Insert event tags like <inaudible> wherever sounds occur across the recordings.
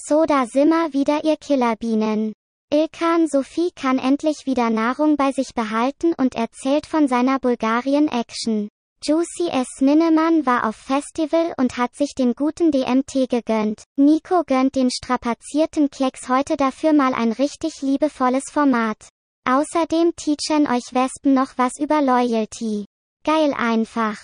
So da simmer wieder ihr Killerbienen. Ilkan Sophie kann endlich wieder Nahrung bei sich behalten und erzählt von seiner Bulgarien-Action. Juicy S. Ninnemann war auf Festival und hat sich den guten DMT gegönnt. Nico gönnt den strapazierten Klecks heute dafür mal ein richtig liebevolles Format. Außerdem teachen euch Wespen noch was über Loyalty. Geil einfach.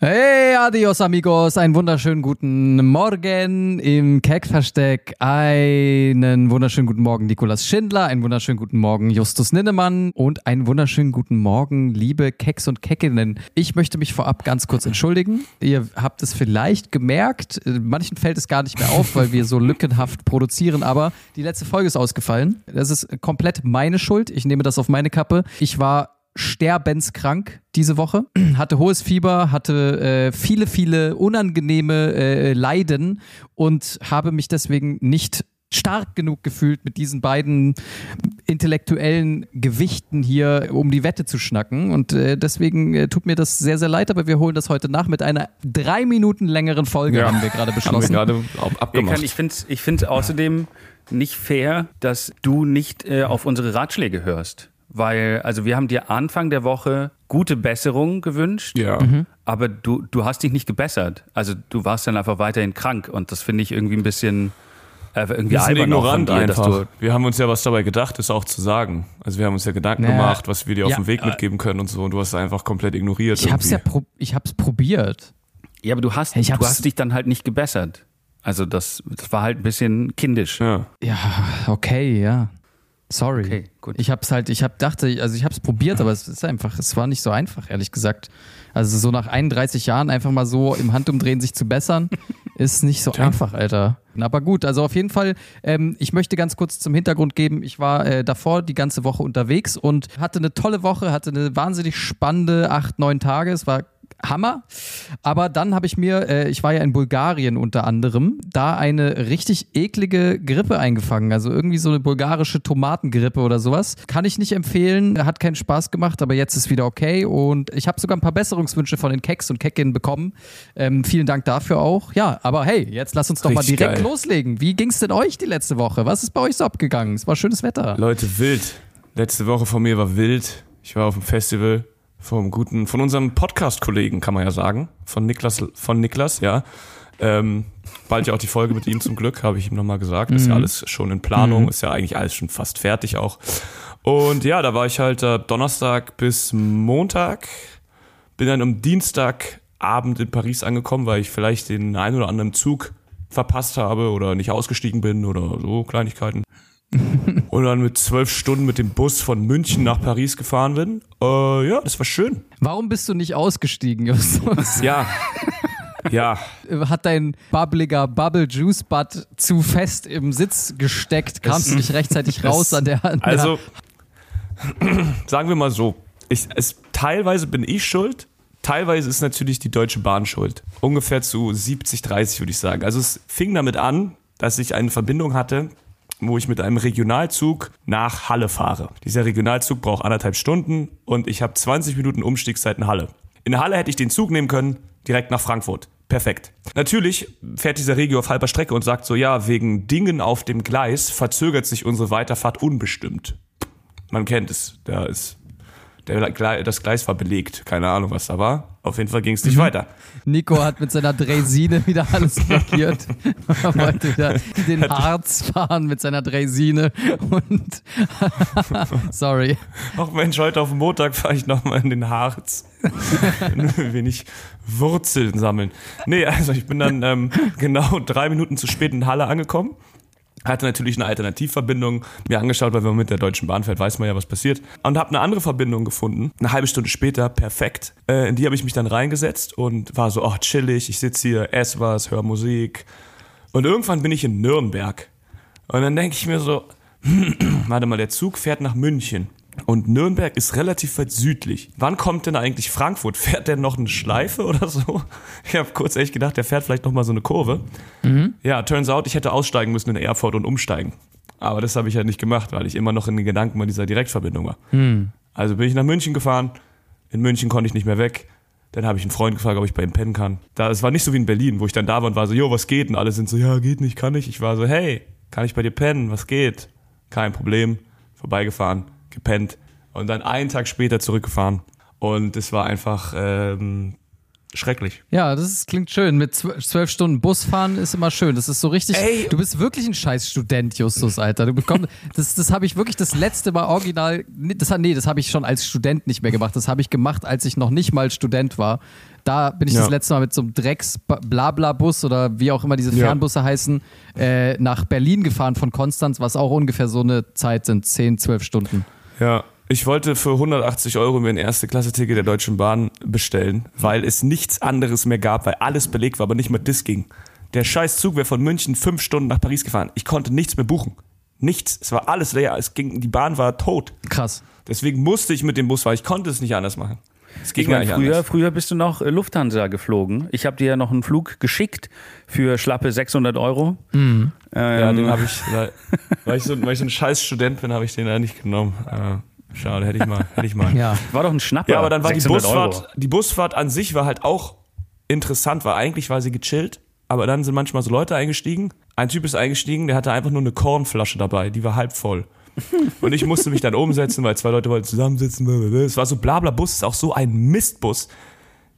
Hey, adios amigos, einen wunderschönen guten Morgen im Keck-Versteck. Einen wunderschönen guten Morgen Nikolas Schindler, einen wunderschönen guten Morgen Justus Ninnemann und einen wunderschönen guten Morgen liebe Kecks und Keckinnen. Ich möchte mich vorab ganz kurz entschuldigen. Ihr habt es vielleicht gemerkt, manchen fällt es gar nicht mehr auf, weil wir so lückenhaft produzieren, aber die letzte Folge ist ausgefallen. Das ist komplett meine Schuld. Ich nehme das auf meine Kappe. Ich war sterbenskrank diese Woche, <clears throat> hatte hohes Fieber, hatte äh, viele, viele unangenehme äh, Leiden und habe mich deswegen nicht stark genug gefühlt, mit diesen beiden intellektuellen Gewichten hier um die Wette zu schnacken. Und äh, deswegen äh, tut mir das sehr, sehr leid, aber wir holen das heute nach mit einer drei Minuten längeren Folge, ja. haben wir gerade beschlossen. Haben wir gerade abgemacht. Ich finde es ich find außerdem nicht fair, dass du nicht äh, auf unsere Ratschläge hörst weil, also wir haben dir Anfang der Woche gute Besserung gewünscht, ja. Mhm. aber du, du hast dich nicht gebessert. Also du warst dann einfach weiterhin krank und das finde ich irgendwie ein bisschen äh, irgendwie albern ignorant dir, einfach. wir haben uns ja was dabei gedacht, das auch zu sagen. Also wir haben uns ja Gedanken naja. gemacht, was wir dir auf ja, dem Weg mitgeben können und so und du hast es einfach komplett ignoriert. Ich habe es ja pro ich hab's probiert. Ja, aber du hast, hey, du hast dich dann halt nicht gebessert. Also das, das war halt ein bisschen kindisch. Ja, ja okay, ja. Sorry. Okay, gut. Ich hab's halt, ich hab dachte, also ich hab's probiert, aber es ist einfach, es war nicht so einfach, ehrlich gesagt. Also so nach 31 Jahren einfach mal so im Handumdrehen sich zu bessern, <laughs> ist nicht so Tja. einfach, Alter. Aber gut, also auf jeden Fall, ähm, ich möchte ganz kurz zum Hintergrund geben, ich war äh, davor die ganze Woche unterwegs und hatte eine tolle Woche, hatte eine wahnsinnig spannende acht, neun Tage. Es war Hammer. Aber dann habe ich mir, äh, ich war ja in Bulgarien unter anderem, da eine richtig eklige Grippe eingefangen. Also irgendwie so eine bulgarische Tomatengrippe oder sowas. Kann ich nicht empfehlen, hat keinen Spaß gemacht, aber jetzt ist wieder okay. Und ich habe sogar ein paar Besserungswünsche von den Keks und Keckinnen bekommen. Ähm, vielen Dank dafür auch. Ja, aber hey, jetzt lass uns doch richtig mal direkt geil. loslegen. Wie ging es denn euch die letzte Woche? Was ist bei euch so abgegangen? Es war schönes Wetter. Leute, wild. Letzte Woche von mir war wild. Ich war auf dem Festival vom guten, von unserem Podcast-Kollegen, kann man ja sagen. Von Niklas, von Niklas, ja. Ähm, bald ja auch die Folge mit ihm zum Glück, habe ich ihm nochmal gesagt. Ist ja mhm. alles schon in Planung, mhm. ist ja eigentlich alles schon fast fertig auch. Und ja, da war ich halt äh, Donnerstag bis Montag, bin dann am Dienstagabend in Paris angekommen, weil ich vielleicht den einen oder anderen Zug verpasst habe oder nicht ausgestiegen bin oder so Kleinigkeiten <laughs> und dann mit zwölf Stunden mit dem Bus von München nach Paris gefahren bin. Äh, ja, das war schön. Warum bist du nicht ausgestiegen, Justus? <laughs> Ja. Ja. Hat dein bubbliger Bubble Juice Butt zu fest im Sitz gesteckt? Kamst du nicht rechtzeitig <laughs> raus an der Hand? Also, <clears throat> sagen wir mal so. Ich, es, teilweise bin ich schuld, teilweise ist natürlich die Deutsche Bahn schuld. Ungefähr zu 70, 30 würde ich sagen. Also es fing damit an, dass ich eine Verbindung hatte wo ich mit einem Regionalzug nach Halle fahre. Dieser Regionalzug braucht anderthalb Stunden und ich habe 20 Minuten Umstiegszeit in Halle. In Halle hätte ich den Zug nehmen können, direkt nach Frankfurt. Perfekt. Natürlich fährt dieser Regio auf halber Strecke und sagt so, ja, wegen Dingen auf dem Gleis verzögert sich unsere Weiterfahrt unbestimmt. Man kennt es, da ist der, das Gleis war belegt. Keine Ahnung, was da war. Auf jeden Fall ging es nicht mhm. weiter. Nico hat mit seiner Dresine <laughs> wieder alles blockiert. er wollte wieder den Harz fahren mit seiner Dresine. Und <laughs> sorry. Ach Mensch, heute auf dem Montag fahre ich nochmal in den Harz. <laughs> Ein wenig Wurzeln sammeln. Nee, also ich bin dann ähm, genau drei Minuten zu spät in Halle angekommen hatte natürlich eine Alternativverbindung mir angeschaut, weil wenn man mit der Deutschen Bahn fährt, weiß man ja, was passiert. Und habe eine andere Verbindung gefunden, eine halbe Stunde später, perfekt. Äh, in die habe ich mich dann reingesetzt und war so, oh, chillig, ich sitze hier, esse was, höre Musik. Und irgendwann bin ich in Nürnberg. Und dann denke ich mir so, <clears throat> warte mal, der Zug fährt nach München. Und Nürnberg ist relativ weit südlich. Wann kommt denn eigentlich Frankfurt? Fährt der noch eine Schleife oder so? <laughs> Ich habe kurz echt gedacht, der fährt vielleicht noch mal so eine Kurve. Mhm. Ja, turns out, ich hätte aussteigen müssen in Erfurt und umsteigen. Aber das habe ich halt nicht gemacht, weil ich immer noch in den Gedanken bei dieser Direktverbindung war. Mhm. Also bin ich nach München gefahren. In München konnte ich nicht mehr weg. Dann habe ich einen Freund gefragt, ob ich bei ihm pennen kann. Da, es war nicht so wie in Berlin, wo ich dann da war und war so, jo, was geht? Und alle sind so, ja, geht nicht, kann nicht. Ich war so, hey, kann ich bei dir pennen? Was geht? Kein Problem. Vorbeigefahren, gepennt. Und dann einen Tag später zurückgefahren. Und es war einfach ähm, schrecklich. Ja, das ist, klingt schön. Mit zw- zwölf Stunden Bus fahren ist immer schön. Das ist so richtig. Ey. Du bist wirklich ein scheiß Student, Justus, Alter. Du bekommst, das das habe ich wirklich das letzte Mal original. Nee, das, nee, das habe ich schon als Student nicht mehr gemacht. Das habe ich gemacht, als ich noch nicht mal Student war. Da bin ich Ja. das letzte Mal mit so einem Drecks-Blabla-Bus oder wie auch immer diese Ja. Fernbusse heißen, äh, nach Berlin gefahren von Konstanz, was auch ungefähr so eine Zeit sind. 10, 12 Stunden. Ja, ich wollte für 180 Euro mir ein Erste-Klasse-Ticket der Deutschen Bahn bestellen, weil es nichts anderes mehr gab, weil alles belegt war, aber nicht mal das ging. Der scheiß Zug wäre von München fünf Stunden nach Paris gefahren. Ich konnte nichts mehr buchen. Nichts. Es war alles leer. Es ging, die Bahn war tot. Krass. Deswegen musste ich mit dem Bus fahren. Ich konnte es nicht anders machen. Es ging Ich meine, nicht früher, anders. früher bist du noch äh, Lufthansa geflogen. Ich habe dir ja noch einen Flug geschickt für schlappe 600 Euro. Ähm, Ja, den habe ich, weil ich, so, weil ich so ein scheiß Student bin, habe ich den ja nicht genommen. Äh, schade, hätte ich mal. Hätte ich mal. Ja. war doch ein Schnapper. Ja, aber dann war die 600 Busfahrt, Euro. die Busfahrt an sich war halt auch interessant, weil eigentlich war sie gechillt, aber dann sind manchmal so Leute eingestiegen. Ein Typ ist eingestiegen, der hatte einfach nur eine Kornflasche dabei, die war halb voll. Und ich musste mich dann umsetzen, weil zwei Leute wollten zusammensitzen. Es war so blabla Bus, ist auch so ein Mistbus.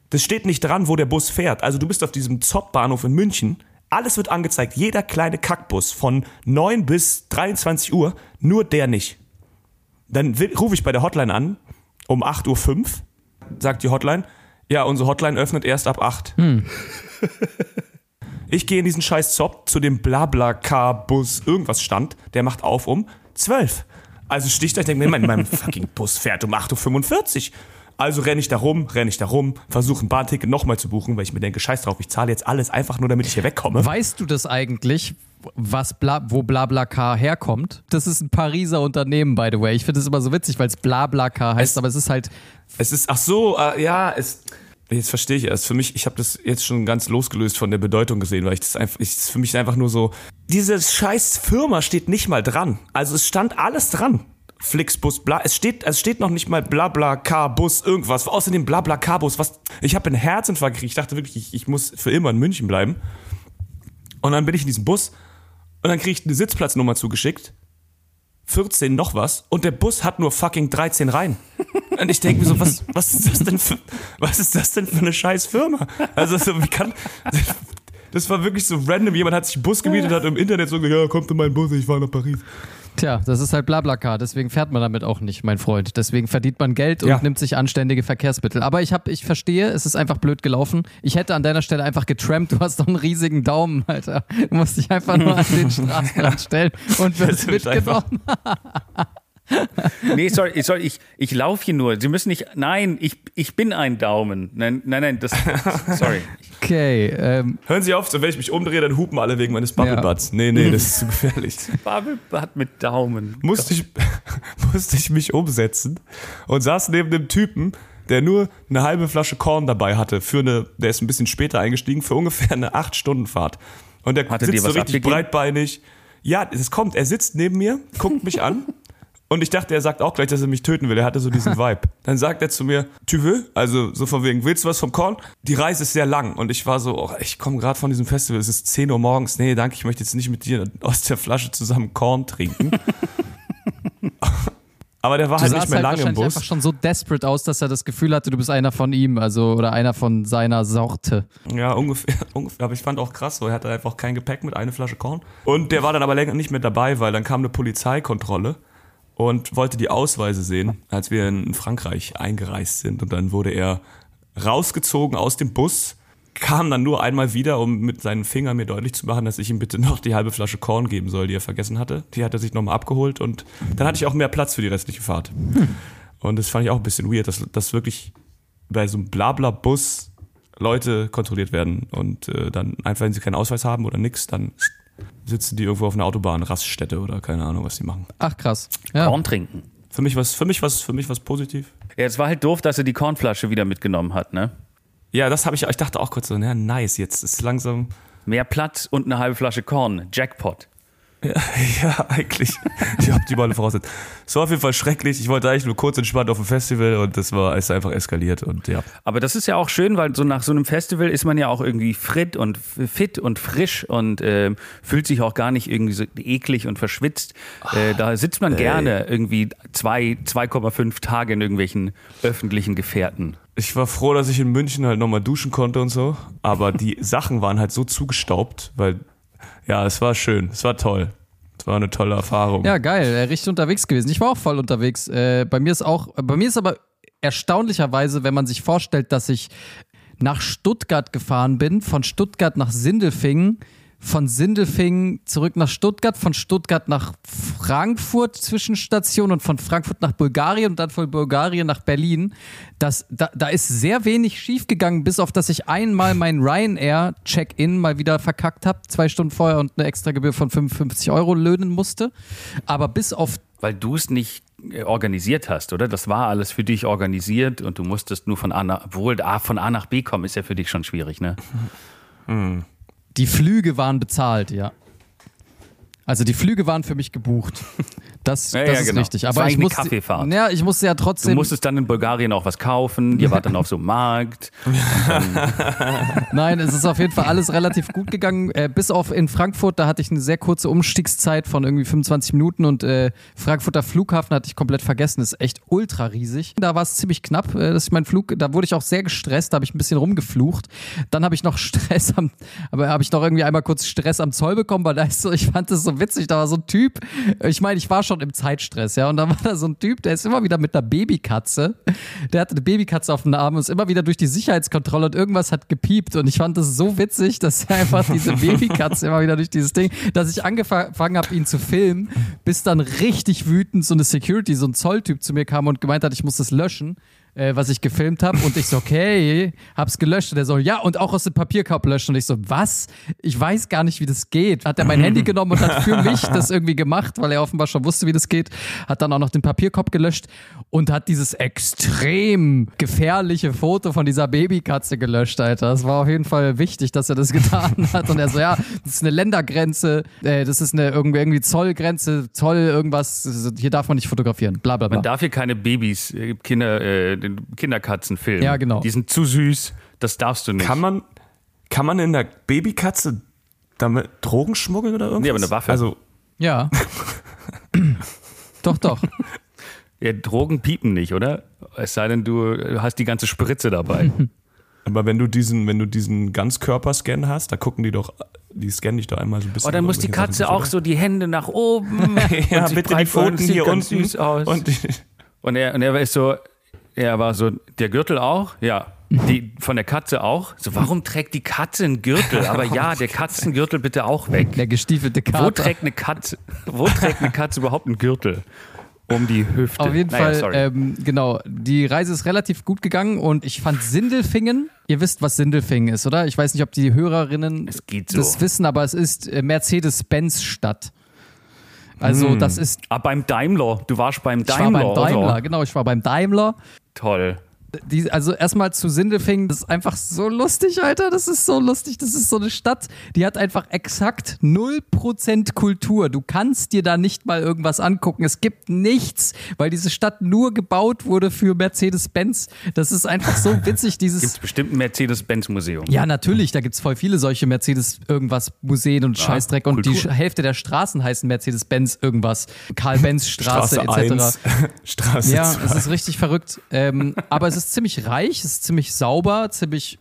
Das steht nicht dran, wo der Bus fährt. Also du bist auf diesem Zopp-Bahnhof in München. Alles wird angezeigt, jeder kleine Kackbus von 9 bis 23 Uhr, nur der nicht. Dann rufe ich bei der Hotline an, um 8.05 Uhr, sagt die Hotline, ja, unsere Hotline öffnet erst ab 8. Ich gehe in diesen scheiß Zopp zu dem Blabla-Car-Bus, irgendwas stand, der macht auf um 12. Also stehe ich da, ich denke mir, mein, mein <laughs> fucking Bus fährt um 8.45 Uhr. Also renne ich da rum, renne ich da rum, versuche ein Bahnticket nochmal zu buchen, weil ich mir denke, scheiß drauf, ich zahle jetzt alles einfach nur, damit ich hier wegkomme. Weißt du das eigentlich, was Bla, wo BlaBlaCar herkommt? Das ist ein Pariser Unternehmen, by the way. Ich finde es immer so witzig, weil es BlaBlaCar heißt, Es- aber es ist halt. Es ist, ach so, äh, ja, es, jetzt verstehe ich erst. Für mich, ich habe das jetzt schon ganz losgelöst von der Bedeutung gesehen, weil ich das einfach, ich, das ist für mich einfach nur so, diese scheiß Firma steht nicht mal dran. Also es stand alles dran. Flixbus, bla, es steht, es steht noch nicht mal blabla Car Bus irgendwas. Außerdem blabla Car Bus, was, ich habe einen Herzinfarkt gekriegt. Ich dachte wirklich, ich, ich muss für immer in München bleiben. Und dann bin ich in diesem Bus und dann kriege ich eine Sitzplatznummer zugeschickt. 14 noch was und der Bus hat nur fucking 13 Reihen. Und ich denke mir so, was, was ist das denn für, was ist das denn für eine scheiß Firma? Also so, wie kann, das war wirklich so random. Jemand hat sich einen Bus gemietet, hat im Internet so gesagt, ja, kommt in meinen Bus, ich fahre nach Paris. Tja, das ist halt BlaBlaCar, deswegen fährt man damit auch nicht, mein Freund. Deswegen verdient man Geld und Ja. nimmt sich anständige Verkehrsmittel. Aber ich hab, ich verstehe, es ist einfach blöd gelaufen. Ich hätte an deiner Stelle einfach getrampt, du hast doch einen riesigen Daumen, Alter. Du musst dich einfach nur an den <laughs> Straßenrand stellen und wirst mitgenommen. <laughs> <laughs> Nee, sorry, sorry ich, ich laufe hier nur. Sie müssen nicht. Nein, ich, ich bin ein Daumen. Nein, nein, nein, das. <laughs> Sorry. Okay, ähm, Hören Sie auf, so wenn ich mich umdrehe, dann hupen alle wegen meines Bubblebutts. Nee, nee, das <laughs> ist zu gefährlich. Bubblepad mit Daumen. musste ich, musste ich mich umsetzen und saß neben dem Typen, der nur eine halbe Flasche Korn dabei hatte, für eine, der ist ein bisschen später eingestiegen, für ungefähr eine 8-Stunden-Fahrt. Und der Hat er dir sitzt so richtig abgegeben? breitbeinig. Ja, es kommt, er sitzt neben mir, guckt mich an. Und ich dachte, er sagt auch gleich, dass er mich töten will. Er hatte so diesen <laughs> Vibe. Dann sagt er zu mir, tu veux? Also so von wegen, willst du was vom Korn? Die Reise ist sehr lang. Und ich war so, oh, ich komme gerade von diesem Festival, es ist 10 Uhr morgens. Nee, danke, ich möchte jetzt nicht mit dir aus der Flasche zusammen Korn trinken. <laughs> Aber der war du halt nicht mehr halt lange im Bus. einfach schon so desperate aus, dass er das Gefühl hatte, du bist einer von ihm, also oder einer von seiner Sorte. Ja, ungefähr, <laughs> ungefähr. Aber ich fand auch krass, so er hatte einfach kein Gepäck mit, eine Flasche Korn. Und der war dann aber länger nicht mehr dabei, weil dann kam eine Polizeikontrolle und wollte die Ausweise sehen, als wir in Frankreich eingereist sind. Und dann wurde er rausgezogen aus dem Bus, kam dann nur einmal wieder, um mit seinen Fingern mir deutlich zu machen, dass ich ihm bitte noch die halbe Flasche Korn geben soll, die er vergessen hatte. Die hat er sich nochmal abgeholt und dann hatte ich auch mehr Platz für die restliche Fahrt. Und das fand ich auch ein bisschen weird, dass, dass wirklich bei so einem Blabla-Bus Leute kontrolliert werden und äh, dann einfach, wenn sie keinen Ausweis haben oder nix, dann sitzen die irgendwo auf einer Autobahn, Raststätte oder keine Ahnung, was die machen. Ach krass. Ja. Korn trinken. Für mich was, für mich was, für mich was positiv. Ja, es war halt doof, dass er die Kornflasche wieder mitgenommen hat, ne? Ja, das habe ich, ich dachte auch kurz so, ja, nice, jetzt ist langsam. Mehr Platz und eine halbe Flasche Korn. Jackpot. Ja, <laughs> ja, eigentlich. Die optimale Voraussetzung. Es war auf jeden Fall schrecklich. Ich wollte eigentlich nur kurz entspannt auf dem Festival und das war ist einfach eskaliert und ja. Aber das ist ja auch schön, weil so nach so einem Festival ist man ja auch irgendwie fit und fit und frisch und äh, fühlt sich auch gar nicht irgendwie so eklig und verschwitzt. Äh, da sitzt man gerne irgendwie zwei, 2,5 Tage in irgendwelchen öffentlichen Gefährten. Ich war froh, dass ich in München halt nochmal duschen konnte und so. Aber die Sachen waren halt so zugestaubt, weil ja, es war schön, es war toll. Es war eine tolle Erfahrung. Ja, geil, äh, richtig unterwegs gewesen. Ich war auch voll unterwegs. Äh, bei mir ist auch, bei mir ist aber erstaunlicherweise, wenn man sich vorstellt, dass ich nach Stuttgart gefahren bin, von Stuttgart nach Sindelfingen, von Sindelfingen zurück nach Stuttgart, von Stuttgart nach Frankfurt Zwischenstation und von Frankfurt nach Bulgarien und dann von Bulgarien nach Berlin. Das, da, da ist sehr wenig schiefgegangen, bis auf dass ich einmal mein Ryanair-Check-In mal wieder verkackt habe, zwei Stunden vorher und eine extra Gebühr von 55 Euro löhnen musste. Aber bis auf Weil du es nicht äh, organisiert hast, oder? Das war alles für dich organisiert und du musstest nur von A nach, obwohl A von A nach B kommen, ist ja für dich schon schwierig, ne? Die Flüge waren bezahlt, ja. Also die Flüge waren für mich gebucht. <laughs> Das, Ja, das ja, ist genau. richtig. Aber ich musste, Kaffeefahrt. ja, ich musste ja Du trotzdem. musstest dann in Bulgarien auch was kaufen, ihr wart dann auf so einem Markt. <laughs> Nein, es ist auf jeden Fall alles relativ gut gegangen. Äh, bis auf in Frankfurt, da hatte ich eine sehr kurze Umstiegszeit von irgendwie 25 Minuten und äh, Frankfurter Flughafen hatte ich komplett vergessen. Das ist echt ultra riesig. Da war es ziemlich knapp, äh, dass ich meinen Flug, da wurde ich auch sehr gestresst, da habe ich ein bisschen rumgeflucht. Dann habe ich noch <laughs> Stress am, aber habe ich noch irgendwie einmal kurz Stress am Zoll bekommen, weil da ist so, ich fand das so witzig, da war so ein Typ, ich meine, ich war schon im Zeitstress, ja, und da war da so ein Typ, der ist immer wieder mit einer Babykatze, der hatte eine Babykatze auf dem Arm und ist immer wieder durch die Sicherheitskontrolle und irgendwas hat gepiept. Und ich fand das so witzig, dass er einfach diese <laughs> Babykatze immer wieder durch dieses Ding, dass ich angefangen habe, ihn zu filmen, bis dann richtig wütend so eine Security, so ein Zolltyp zu mir kam und gemeint hat, ich muss das löschen äh, was ich gefilmt habe und ich so, okay, hab's gelöscht und er so, ja, und auch aus dem Papierkorb löschen und ich so, was? Ich weiß gar nicht, wie das geht. Hat er mein Handy <laughs> genommen und hat für mich das irgendwie gemacht, weil er offenbar schon wusste, wie das geht, hat dann auch noch den Papierkorb gelöscht und hat dieses extrem gefährliche Foto von dieser Babykatze gelöscht, Alter. Das war auf jeden Fall wichtig, dass er das <laughs> getan hat und er so, ja, das ist eine Ländergrenze, äh, das ist eine irgendwie, irgendwie Zollgrenze, Zoll, irgendwas, hier darf man nicht fotografieren, bla bla bla. Man darf hier keine Babys, äh, Kinder, äh, den Kinderkatzen filmen. Ja, genau. Die sind zu süß, das darfst du nicht. Kann man, kann man in der Babykatze damit Drogen schmuggeln oder irgendwas? Nee, aber eine Waffe. Also, Ja. <laughs> doch, doch. ja, Drogen piepen nicht, oder? Es sei denn, du hast die ganze Spritze dabei. <laughs> aber wenn du diesen, wenn du diesen Ganzkörperscan hast, da gucken die doch, die scannen dich doch einmal so ein bisschen. Oh, dann muss die Katze Sachen auch so die Hände nach oben. <laughs> ja, und sich bitte die. Pfoten Sieht hier ganz unten. süß aus. Und Und er, und er ist so, er war so, der Gürtel auch? Ja. Die, von der Katze auch? So, warum trägt die Katze einen Gürtel? Aber ja, der Katzengürtel bitte auch weg. Der gestiefelte Wo Kater. trägt eine Katze, wo trägt eine Katze überhaupt einen Gürtel? Um die Hüfte. Auf jeden Naja, Fall, ähm, genau. Die Reise ist relativ gut gegangen und ich fand Sindelfingen. Ihr wisst, was Sindelfingen ist, oder? Ich weiß nicht, ob die Hörerinnen so. das wissen, aber es ist äh, Mercedes-Benz-Stadt. Also, das ist. ah, beim Daimler. Du warst beim Ich war Daimler. beim Daimler, oder? genau, ich war beim Daimler. Toll. Die, also erstmal zu Sindelfingen, das ist einfach so lustig, Alter. Das ist so lustig. Das ist so eine Stadt, die hat einfach exakt 0% Kultur. Du kannst dir da nicht mal irgendwas angucken. Es gibt nichts, weil diese Stadt nur gebaut wurde für Mercedes-Benz. Das ist einfach so <laughs> witzig, dieses. Gibt es bestimmt ein Mercedes-Benz-Museum. Ja, natürlich, da gibt's voll viele solche Mercedes-Irgendwas-Museen und Scheißdreck und die Kultur. Hälfte der Straßen heißen Mercedes-Benz irgendwas. Karl-Benz-Straße <laughs> Straße etc. 1, <laughs> Straße Ja, 2. es ist richtig verrückt. Ähm, aber es ist ziemlich reich, ist ziemlich sauber, ziemlich.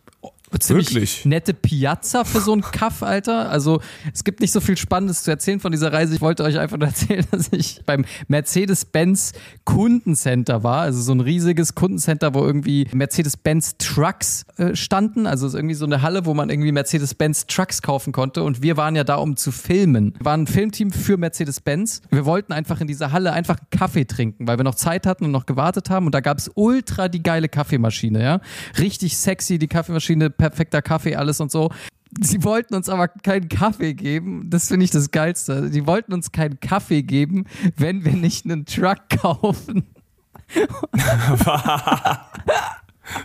Ziemlich Wirklich? nette Piazza für so einen <laughs> Kaff, Alter. Also es gibt nicht so viel Spannendes zu erzählen von dieser Reise. Ich wollte euch einfach nur erzählen, <laughs> dass ich beim Mercedes-Benz Kundencenter war. Also so ein riesiges Kundencenter, wo irgendwie Mercedes-Benz Trucks äh, standen. Also es ist irgendwie so eine Halle, wo man irgendwie Mercedes-Benz Trucks kaufen konnte. Und wir waren ja da, um zu filmen. Wir waren ein Filmteam für Mercedes-Benz. Wir wollten einfach in dieser Halle einfach einen Kaffee trinken, weil wir noch Zeit hatten und noch gewartet haben. Und da gab es ultra die geile Kaffeemaschine, ja. Richtig sexy, die Kaffeemaschine, perfekter Kaffee, alles und so. Sie wollten uns aber keinen Kaffee geben. Das finde ich das Geilste. Die wollten uns keinen Kaffee geben, wenn wir nicht einen Truck kaufen. <laughs>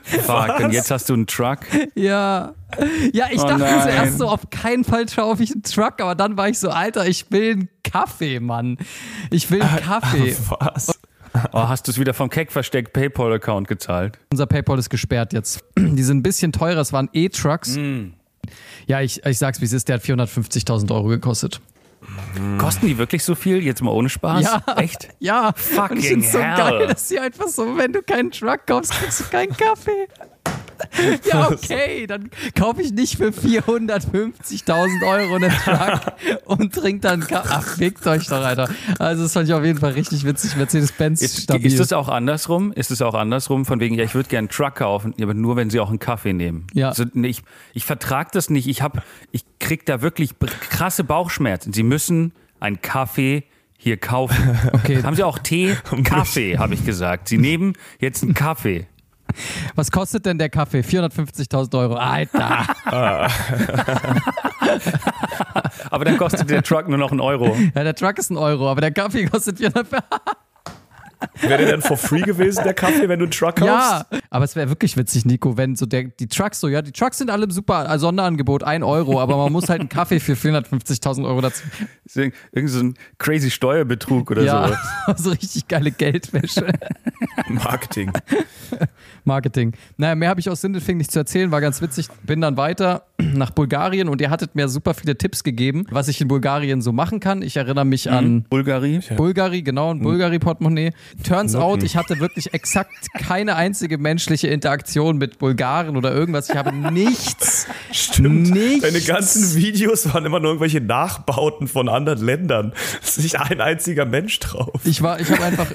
Fuck, und jetzt hast du einen Truck. Ja. Ja, ich Oh dachte nein. zuerst so, auf keinen Fall kaufe ich einen Truck, aber dann war ich so, Alter, ich will einen Kaffee, Mann. Ich will einen Kaffee. <laughs> Was? <laughs> Oh, hast du es wieder vom Keck-Versteck PayPal-Account gezahlt? Unser PayPal ist gesperrt jetzt. <clears throat> Die sind ein bisschen teurer, es waren E-Trucks. Ja, ich, ich sag's wie es ist, der hat 450.000 Euro gekostet. Kosten die wirklich so viel? Jetzt mal ohne Spaß? Ja. Echt? <laughs> Ja, Fucking und ich find's so hell. geil, dass sie einfach so, wenn du keinen Truck kaufst, kriegst du keinen Kaffee. <laughs> Ja, okay, dann kaufe ich nicht für 450.000 Euro einen Truck <laughs> und trink dann Kaffee. Ach, fickt euch doch, Alter. Also, das fand ich auf jeden Fall richtig witzig. Mercedes-Benz Ist, stabil. ist das auch andersrum? Ist es auch andersrum? Von wegen, ja, ich würde gerne einen Truck kaufen, aber nur, wenn sie auch einen Kaffee nehmen. Ja. Also, ich ich vertrage das nicht. Ich, hab, ich krieg da wirklich krasse Bauchschmerzen. Sie müssen einen Kaffee hier kaufen. <laughs> Okay. Haben Sie auch Tee? Kaffee, habe ich gesagt. Sie nehmen jetzt einen Kaffee. Was kostet denn der Kaffee? 450.000 Euro. Alter. <laughs> Aber dann kostet der Truck nur noch einen Euro. Ja, der Truck ist ein Euro, aber der Kaffee kostet 400 Wäre der denn for free gewesen, der Kaffee, wenn du einen Truck kaufst? Ja, aber es wäre wirklich witzig, Nico, wenn so der, die Trucks so, ja, die Trucks sind alle im super also Sonderangebot, 1 Euro, aber man muss halt einen Kaffee für 450.000 Euro dazu. Irgend irgend so ein crazy Steuerbetrug oder Ja, so. <laughs> so richtig geile Geldwäsche. <laughs> Marketing. Marketing. Naja, mehr habe ich aus Sindelfing nicht zu erzählen, war ganz witzig. Bin dann weiter <clears throat> nach Bulgarien und ihr hattet mir super viele Tipps gegeben, was ich in Bulgarien so machen kann. Ich erinnere mich an Bulgari. Bulgari, genau, ein Bulgari-Portemonnaie. Turns out, ich hatte wirklich exakt keine einzige menschliche Interaktion mit Bulgaren oder irgendwas. Ich habe nichts, Stimmt. nichts. Deine ganzen Videos waren immer nur irgendwelche Nachbauten von anderen Ländern. Es ist nicht ein einziger Mensch drauf. Ich war, ich habe einfach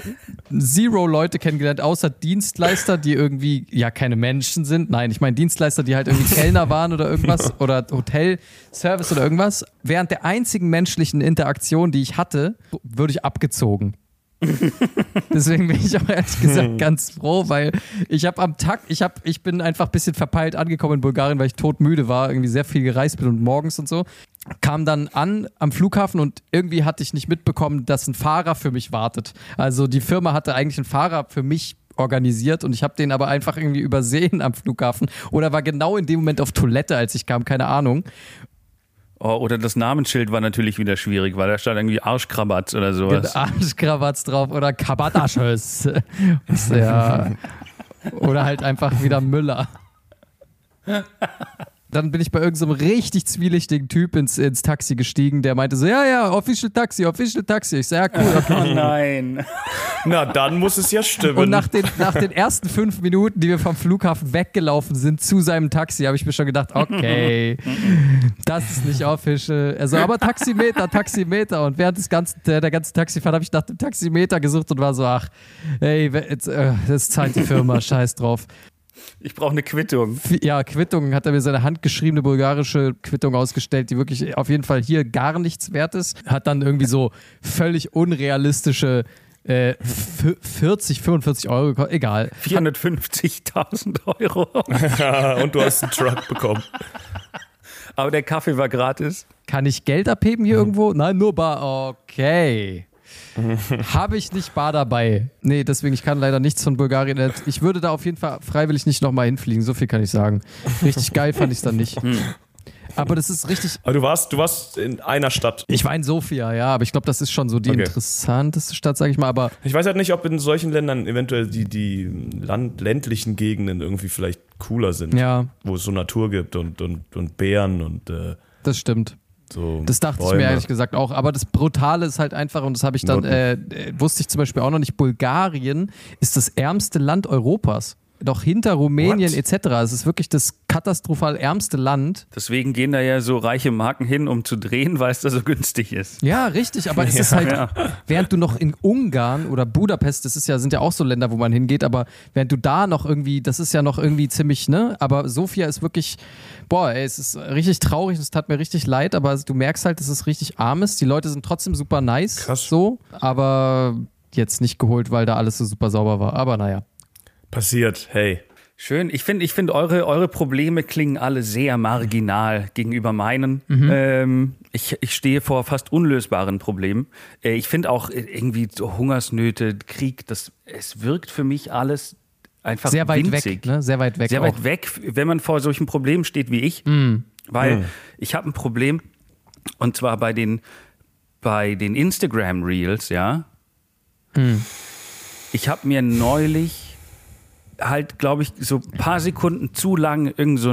zero Leute kennengelernt, außer Dienstleister, die irgendwie ja keine Menschen sind. Nein, ich meine Dienstleister, die halt irgendwie Kellner waren oder irgendwas <laughs> oder Hotelservice oder irgendwas. Während der einzigen menschlichen Interaktion, die ich hatte, würde ich abgezogen. <laughs> Deswegen bin ich auch ehrlich gesagt ganz froh, weil ich habe am Tag, ich habe, ich bin einfach ein bisschen verpeilt angekommen in Bulgarien, weil ich todmüde war, irgendwie sehr viel gereist bin und morgens und so. Kam dann an am Flughafen und irgendwie hatte ich nicht mitbekommen, dass ein Fahrer für mich wartet. Also die Firma hatte eigentlich einen Fahrer für mich organisiert und ich habe den aber einfach irgendwie übersehen am Flughafen oder war genau in dem Moment auf Toilette, als ich kam, keine Ahnung. Oh, oder das Namensschild war natürlich wieder schwierig, weil da stand irgendwie Arschkrabatz oder sowas. Arschkrawatz drauf oder Kabataschös. <laughs> ja. Oder halt einfach wieder Müller. <laughs> Dann bin ich bei irgendeinem so einem richtig zwielichtigen Typ ins, ins Taxi gestiegen, der meinte so, ja, ja, Official Taxi, Official Taxi. Ich so, ja, cool, okay. <laughs> Oh nein. Na, dann muss es ja stimmen. Und nach den, nach den ersten fünf Minuten, die wir vom Flughafen weggelaufen sind zu seinem Taxi, habe ich mir schon gedacht, okay, das ist nicht official. Also, aber Taximeter, Taximeter. Und während des ganzen, der, der ganzen Taxifahrt habe ich nach dem Taximeter gesucht und war so, ach, ey, jetzt, äh, das zahlt die Firma, scheiß drauf. Ich brauche eine Quittung. Ja, Quittung hat er mir seine handgeschriebene bulgarische Quittung ausgestellt, die wirklich auf jeden Fall hier gar nichts wert ist. Hat dann irgendwie so völlig unrealistische äh, f- 40, 45 Euro gekostet. Egal. 450.000 Euro. <laughs> Ja, und du hast einen Truck bekommen. Aber der Kaffee war gratis. Kann ich Geld abheben hier irgendwo? Nein, nur bar. Okay. <laughs> Habe ich nicht bar dabei. Nee, deswegen, ich kann leider nichts von Bulgarien. erzählen. Ich würde da auf jeden Fall freiwillig nicht nochmal hinfliegen. So viel kann ich sagen. Richtig geil fand ich es dann nicht. Aber das ist richtig. Aber du warst, du warst in einer Stadt. Ich war in Sofia, ja, aber ich glaube, das ist schon so die Okay. interessanteste Stadt, sage ich mal. Aber Ich weiß halt nicht, ob in solchen Ländern eventuell die, die Land, ländlichen Gegenden irgendwie vielleicht cooler sind. ja, Wo es so Natur gibt und, und, und Bären und äh, das stimmt. So. Das dachte ich Bäume. mir ehrlich gesagt auch. Aber das Brutale ist halt einfach, und das habe ich dann, äh, äh, wusste ich zum Beispiel auch noch nicht, Bulgarien ist das ärmste Land Europas. Doch hinter Rumänien What? etc. Es ist wirklich das katastrophal ärmste Land. Deswegen gehen da ja so reiche Marken hin, um zu drehen, weil es da so günstig ist. Ja, richtig, aber es <laughs> ist halt, Ja. während du noch in Ungarn oder Budapest, das ist ja, sind ja auch so Länder, wo man hingeht, aber während du da noch irgendwie, das ist ja noch irgendwie ziemlich, ne? Aber Sofia ist wirklich, boah, ey, es ist richtig traurig, es tat mir richtig leid, aber du merkst halt, dass es richtig arm ist. Die Leute sind trotzdem super nice, Krass. so, aber jetzt nicht geholt, weil da alles so super sauber war. Aber naja. Passiert, hey. Schön. Ich finde, ich finde eure, eure Probleme klingen alle sehr marginal gegenüber meinen. Ähm, ich, ich stehe vor fast unlösbaren Problemen. Äh, ich finde auch äh, irgendwie so Hungersnöte, Krieg, das, es wirkt für mich alles einfach Sehr weit winzig. weg, ne? Sehr weit weg. Sehr auch. weit weg, wenn man vor solchen Problemen steht wie ich. Weil ich habe ein Problem, und zwar bei den, bei den Instagram Reels, ja. Ich habe mir neulich halt, glaube ich, so ein paar Sekunden zu lang irgend so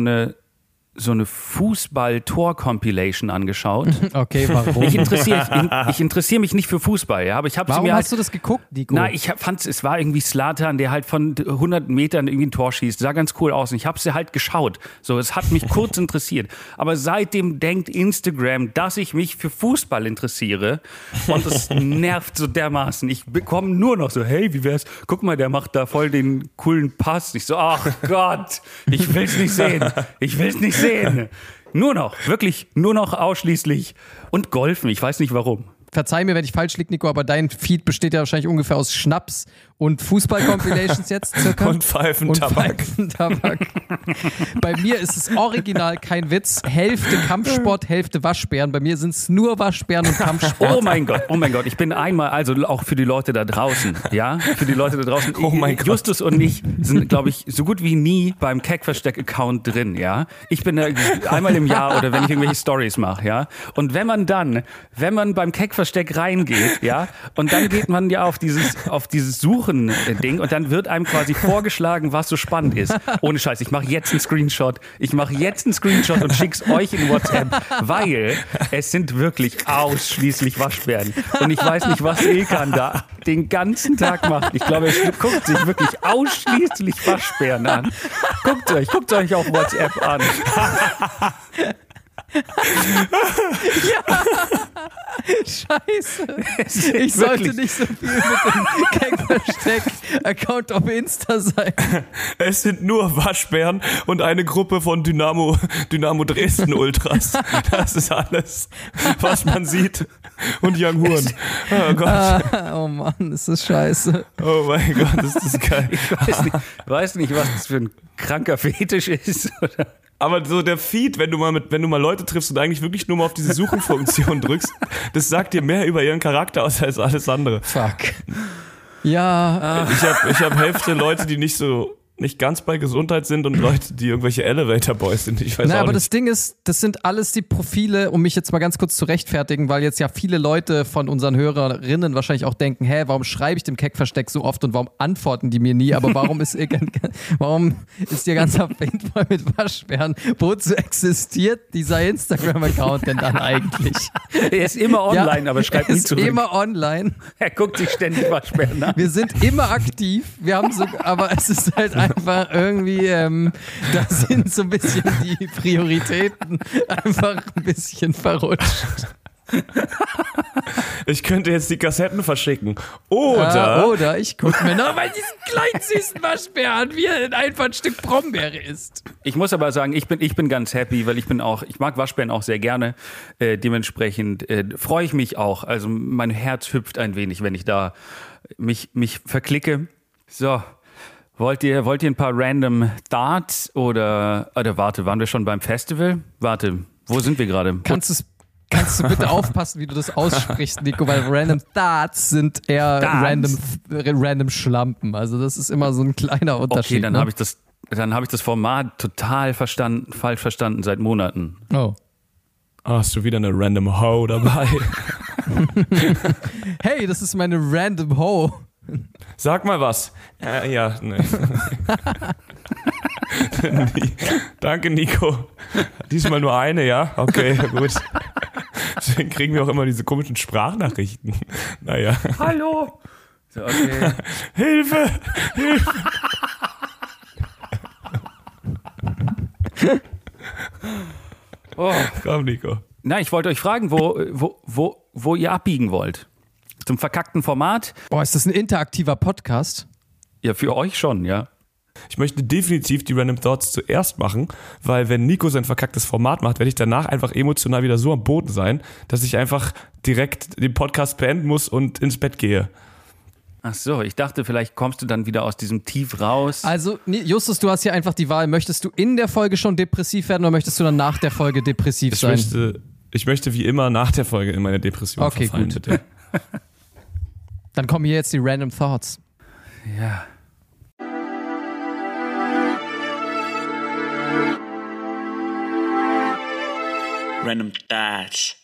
so eine Fußball-Tor-Compilation angeschaut. <laughs> Okay, warum? Ich interessiere ich, <laughs> ich interessiere mich nicht für Fußball, ja, aber ich habe sie Warum mir halt, hast du das geguckt, Nico? na, ich fand es war irgendwie Slatan, der halt von 100 Metern irgendwie ein Tor schießt. Sah ganz cool aus. Und ich habe sie halt geschaut. So, es hat mich kurz <laughs> interessiert. Aber seitdem denkt Instagram, dass ich mich für Fußball interessiere. Und es nervt so dermaßen. Ich bekomme nur noch so, hey, wie wär's? Guck mal, der macht da voll den coolen Pass. Ich so, ach Gott, ich will's nicht sehen. Ich will's nicht sehen. Nur noch, wirklich nur noch ausschließlich. Und Golfen, ich weiß nicht warum. Verzeih mir, wenn ich falsch liege, Nico, aber dein Feed besteht ja wahrscheinlich ungefähr aus Schnaps und Fußball-Compilations jetzt <laughs> circa. Und Pfeifentabak. Und Pfeifentabak. <laughs> Bei mir ist es original kein Witz. Hälfte Kampfsport, Hälfte Waschbären. Bei mir sind es nur Waschbären und Kampfsport. Oh mein Gott, oh mein Gott, ich bin einmal, also auch für die Leute da draußen, ja, für die Leute da draußen. Oh mein Gott. Justus und ich sind, glaube ich, so gut wie nie beim Keckversteck-Account drin, ja. Ich bin da einmal im Jahr oder wenn ich irgendwelche Stories mache, ja. Und wenn man dann, wenn man beim Keckversteck reingeht, ja, und dann geht man ja auf dieses, auf dieses Suchen-Ding und dann wird einem quasi vorgeschlagen, was so spannend ist. Ohne Scheiß, ich mache jetzt einen Screenshot, ich mache jetzt einen Screenshot und schick's euch in WhatsApp, weil es sind wirklich ausschließlich Waschbären. Und ich weiß nicht, was Ilkan da den ganzen Tag macht. Ich glaube, er guckt sich wirklich ausschließlich Waschbären an. Guckt euch, guckt euch auf WhatsApp an. <laughs> Scheiße. Es ist Ich sollte wirklich- nicht so viel mit dem Keckversteck-Account auf Insta sein. Es sind nur Waschbären und eine Gruppe von Dynamo, Dynamo Dresden Ultras. Das ist alles, was man sieht. Und Young Huren. <laughs> Oh Gott. Ah, oh Mann, ist das scheiße. Oh mein Gott, ist das geil. <laughs> Ich weiß nicht, weiß nicht, was das für ein kranker Fetisch ist. Oder? Aber so der Feed, wenn du mal mit, wenn du mal Leute triffst und eigentlich wirklich nur mal auf diese Suchenfunktion <laughs> drückst, das sagt dir mehr über ihren Charakter aus als alles andere. Fuck. Ja, Ich habe ich hab Hälfte Leute, die nicht so nicht ganz bei Gesundheit sind und Leute, die irgendwelche Elevator Boys sind. Ich weiß Na, auch aber nicht. das Ding ist, das sind alles die Profile, um mich jetzt mal ganz kurz zu rechtfertigen, weil jetzt ja viele Leute von unseren Hörerinnen wahrscheinlich auch denken, hä, warum schreibe ich dem Keckversteck so oft und warum antworten die mir nie? Aber warum ist ihr, <laughs> warum ist ihr ganzer voll mit Waschbären? Wozu existiert dieser Instagram-Account denn dann eigentlich? <laughs> Er ist immer online, aber schreibt er nie ist zurück. immer online. er guckt sich ständig Waschbären an. Wir sind immer aktiv. Wir haben so, aber es ist halt einfach <laughs> irgendwie, ähm, da sind so ein bisschen die Prioritäten einfach ein bisschen verrutscht. Ich könnte jetzt die Kassetten verschicken. Oder Ah, oder ich gucke mir noch mal diesen kleinen süßen Waschbär an, wie er einfach ein Stück Brombeere isst. Ich muss aber sagen, ich bin, ich bin ganz happy, weil ich bin auch, ich mag Waschbären auch sehr gerne. Äh, dementsprechend äh, freue ich mich auch. Also mein Herz hüpft ein wenig, wenn ich da mich, mich verklicke. So. Wollt ihr, wollt ihr ein paar random Darts oder, oder warte, waren wir schon beim Festival? Warte, wo sind wir gerade? Kannst du Kannst du bitte aufpassen, wie du das aussprichst, Nico, weil random Thoughts sind eher Darts. random, random Schlampen. Also das ist immer so ein kleiner Unterschied. Okay, dann ne? habe ich das, dann habe ich das Format total verstanden, falsch verstanden seit Monaten. Oh. Ah, hast du wieder eine random Ho dabei? <laughs> Hey, das ist meine random Ho. Sag mal was. Äh, ja, ne. <laughs> Danke, Nico. Diesmal nur eine, ja? Okay, gut. Deswegen kriegen wir auch immer diese komischen Sprachnachrichten. Naja. Hallo! So, okay. Hilfe! Oh. Komm, Nico. Na, ich wollte euch fragen, wo, wo, wo, wo ihr abbiegen wollt. Zum verkackten Format? Boah, ist das ein interaktiver Podcast? Ja, für euch schon, ja. Ich möchte definitiv die Random Thoughts zuerst machen, weil wenn Nico sein verkacktes Format macht, werde ich danach einfach emotional wieder so am Boden sein, dass ich einfach direkt den Podcast beenden muss und ins Bett gehe. Ach so, ich dachte, vielleicht kommst du dann wieder aus diesem Tief raus. Also, Justus, du hast hier einfach die Wahl. Möchtest du in der Folge schon depressiv werden oder möchtest du dann nach der Folge depressiv Ich sein? möchte, ich möchte wie immer nach der Folge in meine Depression Okay, verfallen, gut. bitte. <laughs> Dann kommen hier jetzt die Random Thoughts. Ja. Random Thoughts.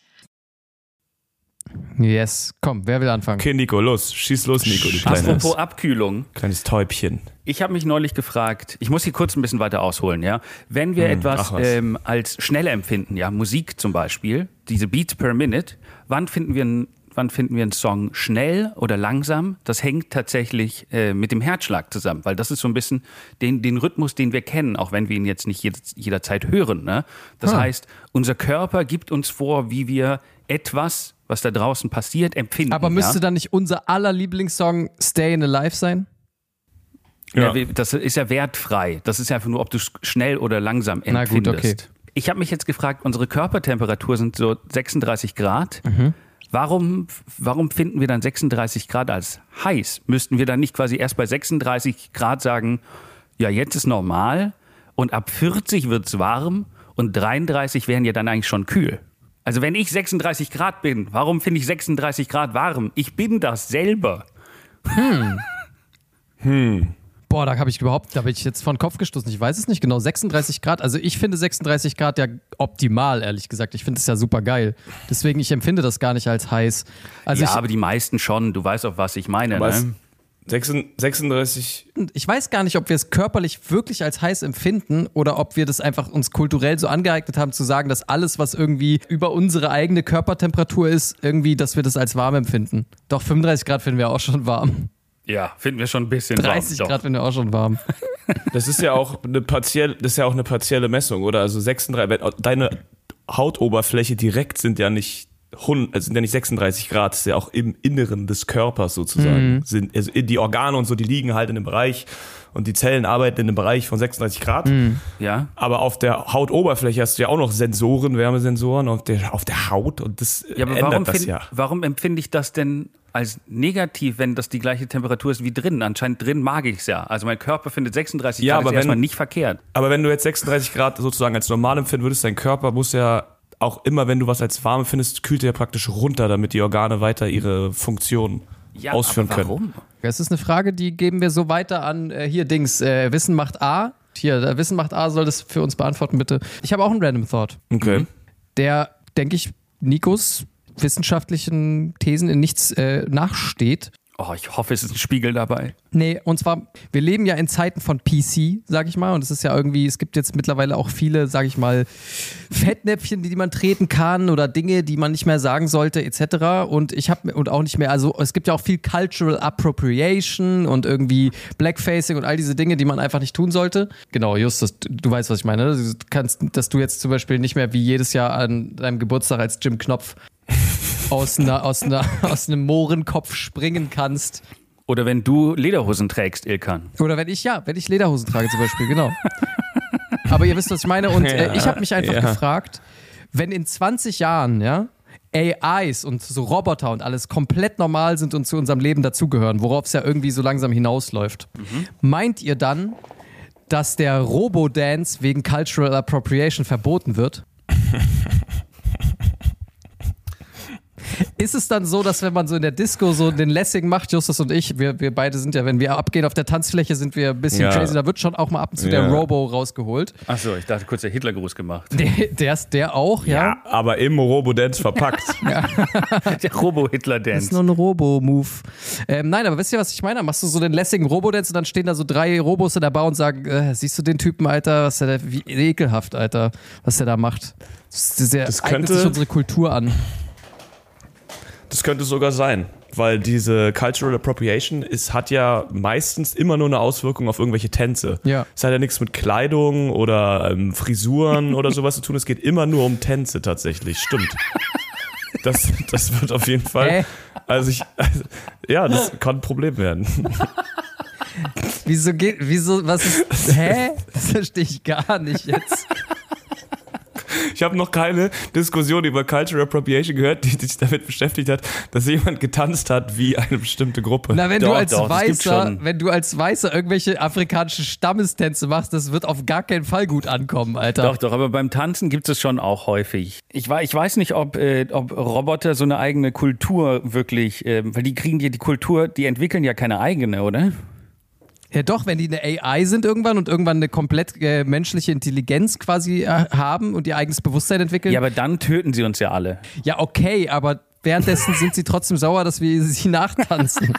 Yes, komm, wer will anfangen? Okay, Nico, los, schieß los, Nico. Du kleines, Apropos Abkühlung. Kleines Täubchen. Ich habe mich neulich gefragt, ich muss hier kurz ein bisschen weiter ausholen, ja. Wenn wir hm, etwas ähm, als schnell empfinden, ja, Musik zum Beispiel, diese Beats per Minute, wann finden wir einen Wann finden wir einen Song schnell oder langsam? Das hängt tatsächlich äh, mit dem Herzschlag zusammen, weil das ist so ein bisschen den, den Rhythmus, den wir kennen, auch wenn wir ihn jetzt nicht jed jederzeit hören. Ne? Das Ah. heißt, unser Körper gibt uns vor, wie wir etwas, was da draußen passiert, empfinden. Aber müsste ja? dann nicht unser aller Lieblingssong Stay Alive sein? Ja. Ja. das ist ja wertfrei. Das ist ja einfach nur, ob du sch- schnell oder langsam Na gut, empfindest. okay. Ich habe mich jetzt gefragt, unsere Körpertemperatur sind so 36 Grad. Mhm. Warum, warum finden wir dann 36 Grad als heiß? Müssten wir dann nicht quasi erst bei 36 Grad sagen, ja, jetzt ist normal und ab 40 wird's warm und 33 wären ja dann eigentlich schon kühl. Also wenn ich 36 Grad bin, warum finde ich 36 Grad warm? Ich bin das selber. <laughs> Boah, da habe ich überhaupt, da bin ich jetzt von Kopf gestoßen. Ich weiß es nicht genau. 36 Grad. Also ich finde 36 Grad ja optimal, ehrlich gesagt. Ich finde es ja super geil. Deswegen, ich empfinde das gar nicht als heiß. Also ja, ich, aber die meisten schon. Du weißt auch, was ich meine. Ne? 36, ich weiß gar nicht, ob wir es körperlich wirklich als heiß empfinden oder ob wir das einfach uns kulturell so angeeignet haben zu sagen, dass alles, was irgendwie über unsere eigene Körpertemperatur ist, irgendwie, dass wir das als warm empfinden. Doch 35 Grad finden wir auch schon warm. Ja, finden wir schon ein bisschen 30 warm. Grad finden wir auch schon warm. <laughs> das ist ja auch eine partielle, das ist ja auch eine partielle Messung, oder? Also 36, wenn deine Hautoberfläche direkt sind ja nicht 100, also sind ja nicht 36 Grad, das ist ja auch im Inneren des Körpers sozusagen. Sind, also die Organe und so, die liegen halt in einem Bereich und die Zellen arbeiten in einem Bereich von 36 Grad. Doch. Ja, Aber auf der Hautoberfläche hast du ja auch noch Sensoren, Wärmesensoren auf der, auf der Haut und das ja aber ändert warum, das find, ja. warum empfinde ich das denn als negativ, wenn das die gleiche Temperatur ist wie drin? Anscheinend drin mag ich es ja. Also mein Körper findet 36 Ja, Grad aber ist erstmal wenn- nicht verkehrt. Aber wenn du jetzt 36 Grad sozusagen als normal empfinden würdest, dein Körper muss ja auch immer, wenn du was als warm findest, kühlt er praktisch runter, damit die Organe weiter ihre Funktion Ja, ausführen aber können. warum? Das ist eine Frage, die geben wir so weiter an. Äh, hier, Dings, äh, Wissen macht A. Hier, äh, Wissen macht A soll das für uns beantworten, bitte. Ich habe auch einen Random Thought, Okay. der, denke ich, Nikos wissenschaftlichen Thesen in nichts äh, nachsteht. Oh, ich hoffe, es ist ein Spiegel dabei. Nee, und zwar, wir leben ja in Zeiten von PC, sag ich mal, und es ist ja irgendwie, es gibt jetzt mittlerweile auch viele, sag ich mal, Fettnäpfchen, die man treten kann oder Dinge, die man nicht mehr sagen sollte, etc. Und ich habe und auch nicht mehr, also es gibt ja auch viel Cultural Appropriation und irgendwie Blackfacing und all diese Dinge, die man einfach nicht tun sollte. Genau, Justus, du weißt, was ich meine. ne? Du kannst, dass du jetzt zum Beispiel nicht mehr wie jedes Jahr an deinem Geburtstag als Jim Knopf aus, einer, aus, einer, <laughs> aus einem Mohrenkopf springen kannst. Oder wenn du Lederhosen trägst, Ilkan. Oder wenn ich, ja, wenn ich Lederhosen trage zum Beispiel, genau. <laughs> Aber ihr wisst, was ich meine. Und äh, ich habe mich einfach ja. gefragt, wenn in 20 Jahren, ja, AIs und so Roboter und alles komplett normal sind und zu unserem Leben dazugehören, worauf es ja irgendwie so langsam hinausläuft, meint ihr dann, dass der Robo-Dance wegen Cultural Appropriation verboten wird? Ist es dann so, dass wenn man so in der Disco so den Lessing macht, Justus und ich, wir, wir beide sind ja, wenn wir abgehen auf der Tanzfläche, sind wir ein bisschen Ja. crazy, da wird schon auch mal ab und zu der Ja. Robo rausgeholt. Achso, ich dachte kurz der Hitlergruß gemacht. Der, der ist der auch, ja? Ja, aber im Robodance verpackt. <laughs> <laughs> Der Das Robo-Hitler-Dance. ist nur ein Robo-Move. Ähm, nein, aber wisst ihr, was ich meine? Machst du so den lässigen Robo-Dance und dann stehen da so drei Robos in der Bar und sagen, äh, siehst du den Typen, Alter, was der da, wie ekelhaft, Alter, was der da macht. Das, sehr, Das eignet könnte- sich unsere Kultur an. Das könnte sogar sein, weil diese Cultural Appropriation ist, hat ja meistens immer nur eine Auswirkung auf irgendwelche Tänze. Ja. Es hat ja nichts mit Kleidung oder ähm, Frisuren <laughs> oder sowas zu tun. Es geht immer nur um Tänze tatsächlich. Stimmt. Das, das wird auf jeden Fall. Hä? Also ich, also, ja, das kann ein Problem werden. <laughs> Wieso geht, wieso, was ist, <laughs> hä? Das verstehe ich gar nicht jetzt. Ich habe noch keine Diskussion über Cultural Appropriation gehört, die sich damit beschäftigt hat, dass jemand getanzt hat wie eine bestimmte Gruppe. Na, wenn Doch, du als doch, Weißer, wenn du als Weißer irgendwelche afrikanischen Stammestänze machst, das wird auf gar keinen Fall gut ankommen, Alter. Doch, doch, aber beim Tanzen gibt es schon auch häufig. Ich, ich weiß nicht, ob, äh, ob Roboter so eine eigene Kultur wirklich, äh, weil die kriegen ja die Kultur, die entwickeln ja keine eigene, oder? Ja, doch, wenn die eine AI sind irgendwann und irgendwann eine komplett äh, menschliche Intelligenz quasi äh, haben und ihr eigenes Bewusstsein entwickeln. Ja, aber dann töten sie uns ja alle. Ja, okay, aber währenddessen sind sie trotzdem sauer, dass wir sie <laughs> nachtanzen.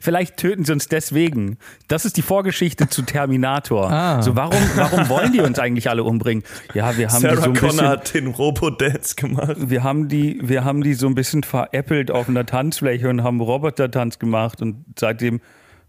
Vielleicht töten sie uns deswegen. Das ist die Vorgeschichte zu Terminator. Ah. So, warum, warum wollen die uns eigentlich alle umbringen? Ja, wir haben die Sarah so ein Connor bisschen. hat den Robo-Dance gemacht. Wir haben, die, wir haben die so ein bisschen veräppelt auf einer Tanzfläche und haben Robotertanz gemacht und seitdem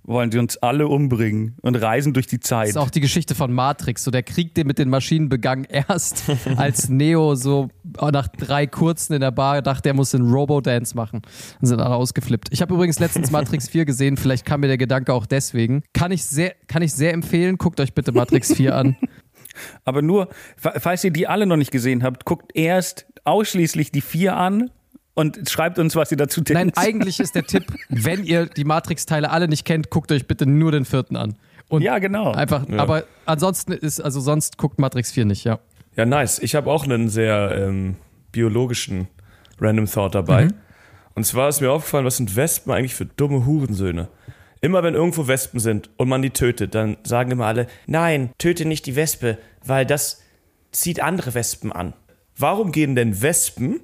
wollen sie uns alle umbringen und reisen durch die Das Zeit. ist auch die Geschichte von Matrix. So der Krieg, den mit den Maschinen begann <laughs> erst, als Neo so nach drei kurzen in der Bar dachte, er muss einen Robo-Dance machen. Dann sind alle ausgeflippt. Ich habe übrigens letztens Matrix <laughs> 4 gesehen. Vielleicht kam mir der Gedanke auch deswegen. Kann ich sehr, kann ich sehr empfehlen. Guckt euch bitte Matrix 4 an. <laughs> Aber nur, fa- falls ihr die alle noch nicht gesehen habt, guckt erst ausschließlich die vier an und schreibt uns, was ihr dazu Nein, denkt. eigentlich ist der Tipp, <laughs> wenn ihr die Matrix-Teile alle nicht kennt, guckt euch bitte nur den vierten an. Und Ja, genau. Einfach, aber ansonsten ist, also sonst guckt Matrix 4 nicht, ja. Ja, nice. Ich habe auch einen sehr ähm, biologischen Random Thought dabei. Und zwar ist mir aufgefallen, was sind Wespen eigentlich für dumme Hurensöhne? Immer wenn irgendwo Wespen sind und man die tötet, dann sagen immer alle, nein, töte nicht die Wespe, weil das zieht andere Wespen an. Warum gehen denn Wespen?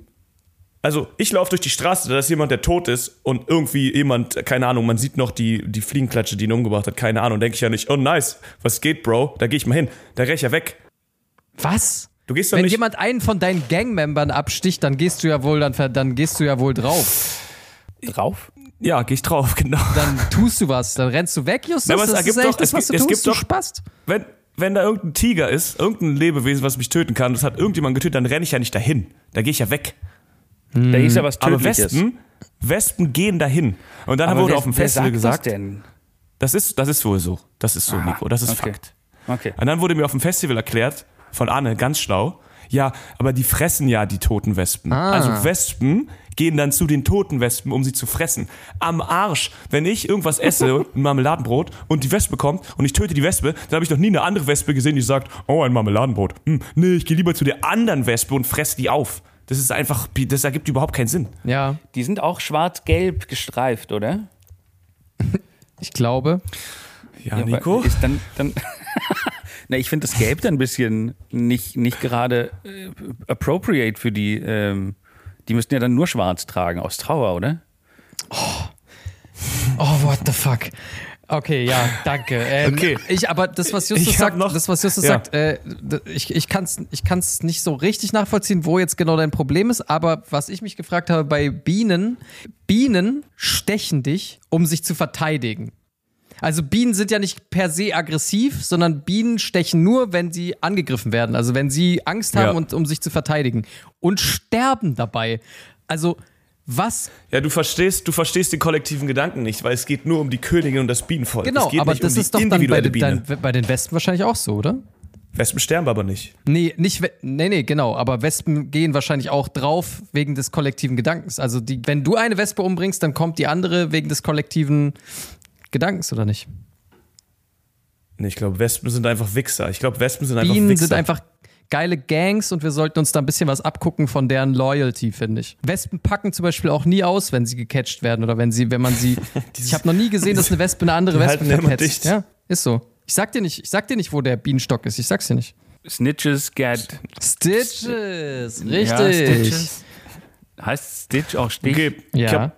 Also, ich laufe durch die Straße, da ist jemand, der tot ist und irgendwie jemand, keine Ahnung, man sieht noch die, die Fliegenklatsche, die ihn umgebracht hat, keine Ahnung, denke ich ja nicht, oh nice, was geht, Bro? Da gehe ich mal hin, da renn ich ja weg. Was? Du gehst doch Wenn nicht. jemand einen von deinen Gangmembern absticht, dann gehst du ja wohl, dann, dann gehst du ja wohl drauf. drauf. Ja, geh ich drauf, <laughs> genau. Dann tust du was, dann rennst du weg, Justus. Na, aber es das ergibt ist echt doch- das, es was du gibt- es tust, gibt du doch- spast. Wenn, wenn da irgendein Tiger ist, irgendein Lebewesen, was mich töten kann, das hat irgendjemand getötet, dann renne ich ja nicht dahin. Da gehe ich ja weg. Da ist ja was Aber Tödliches. Wespen, Wespen gehen dahin. Und dann wurde wer- auf dem Festival sagt gesagt, Das denn? das ist, das ist wohl so. Das ist so, Nico. Das ist okay. Fakt. Okay. Und dann wurde mir auf dem Festival erklärt, von Anne, ganz schlau, ja, aber die fressen ja die toten Wespen. Ah. Also Wespen gehen dann zu den toten Wespen, um sie zu fressen. Am Arsch. Wenn ich irgendwas esse, <laughs> ein Marmeladenbrot, und die Wespe kommt und ich töte die Wespe, dann habe ich noch nie eine andere Wespe gesehen, die sagt, oh, ein Marmeladenbrot. Hm, nee, ich gehe lieber zu der anderen Wespe und fresse die auf. Das ist einfach, das ergibt überhaupt keinen Sinn. Ja, Die sind auch schwarz-gelb gestreift, oder? ich glaube. Ja, aber Nico? Ist dann, dann <laughs> Na, ich finde das Gelb dann ein bisschen nicht, nicht gerade äh, appropriate für die. Ähm, die müssten ja dann nur schwarz tragen, aus Trauer, oder? Oh, what the fuck. Okay, ja, danke. Ähm, Okay. Ich, aber das, was Justus Ich sagt, noch- das, was Justus Ja. sagt, äh, ich, ich kann es ich kann's nicht so richtig nachvollziehen, wo jetzt genau dein Problem ist, aber was ich mich gefragt habe bei Bienen, Bienen stechen dich, um sich zu verteidigen. Also Bienen sind ja nicht per se aggressiv, sondern Bienen stechen nur, wenn sie angegriffen werden. Also wenn sie Angst haben Ja. und um sich zu verteidigen. Und sterben dabei. Also was Ja, du verstehst, du verstehst den kollektiven Gedanken nicht, weil es geht nur um die Königin und das Bienenvolk. Genau, es geht aber nicht das um die ist doch dann bei, den- dann, bei den Wespen wahrscheinlich auch so, oder? Wespen sterben aber nicht. Nee, nicht, nee, nee, genau. Aber Wespen gehen wahrscheinlich auch drauf wegen des kollektiven Gedankens. Also, die, wenn du eine Wespe umbringst, dann kommt die andere wegen des kollektiven Gedankens, oder nicht? Nee, ich glaube, Wespen sind einfach Wichser. Ich glaube, Wespen sind einfach Bienen Wichser. sind einfach geile Gangs und wir sollten uns da ein bisschen was abgucken von deren Loyalty, finde ich. Wespen packen zum Beispiel auch nie aus, wenn sie gecatcht werden oder wenn sie, wenn man sie. <laughs> ich habe noch nie gesehen, dass eine Wespe eine andere Wespe verpetzt. Ja, ist so. Ich sag dir nicht, ich sag dir nicht, wo der Bienenstock ist. Ich sag's dir nicht. Snitches get. Stitches, richtig. Ja, Stitches. Heißt Stitch auch Stich? Okay, Ja. ich habe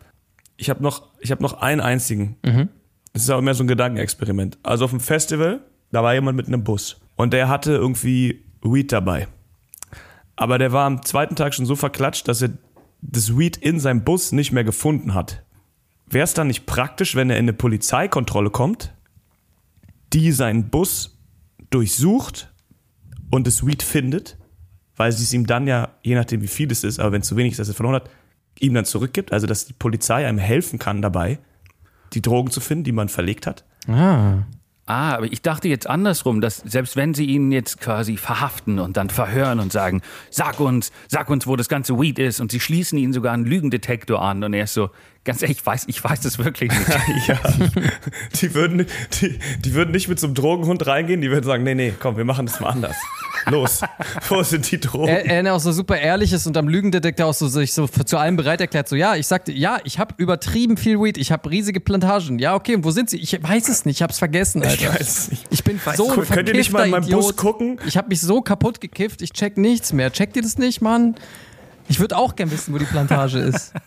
ich hab noch, ich hab noch einen einzigen. Mhm. Das ist auch mehr so ein Gedankenexperiment. Also auf dem Festival, da war jemand mit einem Bus. Und der hatte irgendwie Weed dabei. Aber der war am zweiten Tag schon so verklatscht, dass er das Weed in seinem Bus nicht mehr gefunden hat. Wäre es dann nicht praktisch, wenn er in eine Polizeikontrolle kommt, die seinen Bus durchsucht und das Weed findet, weil sie es ihm dann ja, je nachdem wie viel es ist, aber wenn es zu wenig ist, dass er verloren hat, ihm dann zurückgibt, also dass die Polizei einem helfen kann dabei, die Drogen zu finden, die man verlegt hat. Ah. Ah, aber ich dachte jetzt andersrum, dass selbst wenn sie ihn jetzt quasi verhaften und dann verhören und sagen, sag uns, sag uns, wo das ganze Weed ist und sie schließen ihn sogar einen Lügendetektor an und er ist so, ganz ehrlich, ich weiß, ich weiß das wirklich nicht. <laughs> Ja, die würden, die, die würden nicht mit so einem Drogenhund reingehen, die würden sagen, nee, nee, komm, wir machen das mal anders. Los, <laughs> wo sind die Drogen? Er, er auch so super ehrlich ist und am Lügendetektor auch so sich so zu allem bereit erklärt, so ja, ich sagte, ja, ich habe übertrieben viel Weed, ich habe riesige Plantagen. Ja, okay, und wo sind sie? Ich weiß es nicht, ich hab's vergessen, Alter. Ich weiß es nicht. Ich bin so Cool, könnt ihr nicht mal in meinem Bus gucken? Ich habe mich so kaputt gekifft, ich check nichts mehr. Checkt ihr das nicht, Mann? Ich würde auch gern wissen, wo die Plantage ist. <laughs>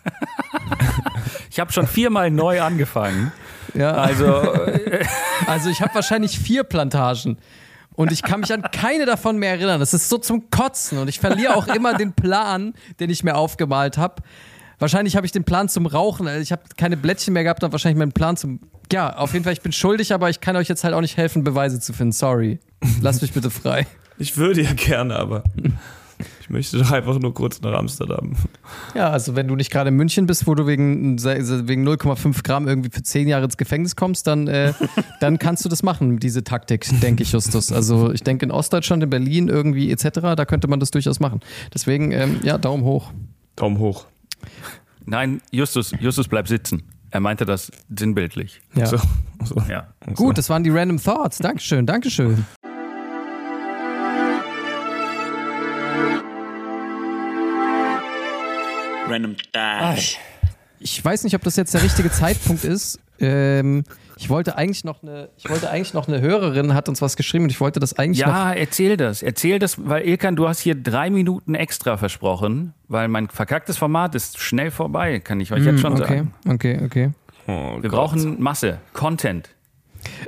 Ich habe schon viermal neu angefangen. Ja. Also, äh, <laughs> Also ich habe wahrscheinlich vier Plantagen. Und ich kann mich an keine davon mehr erinnern. Das ist so zum Kotzen. Und ich verliere auch immer den Plan, den ich mir aufgemalt habe. Wahrscheinlich habe ich den Plan zum Rauchen. Also ich habe keine Blättchen mehr gehabt und wahrscheinlich meinen Plan zum. Ja, auf jeden Fall, ich bin schuldig, aber ich kann euch jetzt halt auch nicht helfen, Beweise zu finden. Sorry. Lasst mich bitte frei. Ich würde ja gerne, aber ich möchte doch einfach nur kurz nach Amsterdam. Ja, also wenn du nicht gerade in München bist, wo du wegen, wegen 0,5 Gramm irgendwie für 10 Jahre ins Gefängnis kommst, dann, äh, <laughs> dann kannst du das machen, diese Taktik, denke ich, Justus. Also ich denke in Ostdeutschland, in Berlin irgendwie etc., da könnte man das durchaus machen. Deswegen, ähm, ja, Daumen hoch. Daumen hoch. nein, Justus, Justus bleib sitzen. Er meinte das sinnbildlich. Ja. So, so. Ja. Gut, das waren die Random Thoughts. Dankeschön, Dankeschön. Random Dash. Ich weiß nicht, ob das jetzt der richtige Zeitpunkt ist. Ähm, ich wollte eigentlich noch eine, ich wollte eigentlich noch eine Hörerin hat uns was geschrieben und ich wollte das eigentlich noch. Ja, erzähl das. Erzähl das, weil Ilkan, du hast hier drei Minuten extra versprochen, weil mein verkacktes Format ist schnell vorbei, kann ich euch jetzt schon Hm, okay, sagen. okay, okay. Oh Wir Gott. brauchen Masse, Content.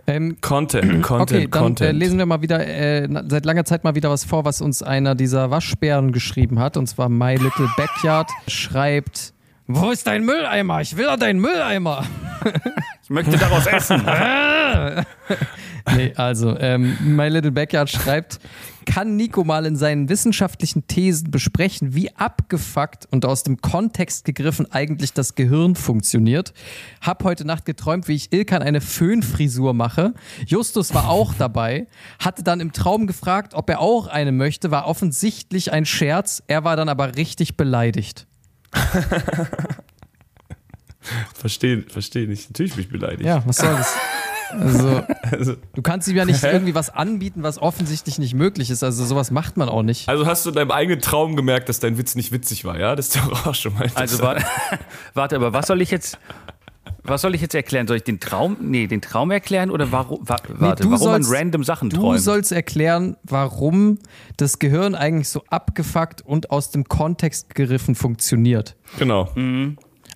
Ähm, Content, <clears throat> Content, Okay, dann Content. Äh, lesen wir mal wieder äh, seit langer Zeit mal wieder was vor, was uns einer dieser Waschbären geschrieben hat. Und zwar My Little Backyard schreibt: Wo ist dein Mülleimer? Ich will da deinen Mülleimer. <laughs> Ich möchte daraus essen. <laughs> <laughs> Nee, also, ähm, My Little Backyard schreibt, kann Nico mal in seinen wissenschaftlichen Thesen besprechen, wie abgefuckt und aus dem Kontext gegriffen eigentlich das Gehirn funktioniert. Hab heute Nacht geträumt, wie ich Ilkan eine Föhnfrisur mache. Justus war auch dabei, hatte dann im Traum gefragt, ob er auch eine möchte, war offensichtlich ein Scherz, er war dann aber richtig beleidigt. Verstehe, verstehe nicht. Natürlich bin ich beleidigt. Ja, was soll das? Also, <laughs> Also, du kannst ihm ja nicht irgendwie was anbieten, was offensichtlich nicht möglich ist. Also sowas macht man auch nicht. also hast du in deinem eigenen Traum gemerkt, dass dein Witz nicht witzig war, ja? Das ist doch auch schon mal Also warte, <laughs> warte, aber was soll ich jetzt, was soll ich jetzt erklären? Soll ich den Traum, nee, den Traum erklären oder warum, wa, warte, du warum sollst- man random Sachen Du träumt? sollst erklären, warum das Gehirn eigentlich so abgefuckt und aus dem Kontext geriffen funktioniert. Genau.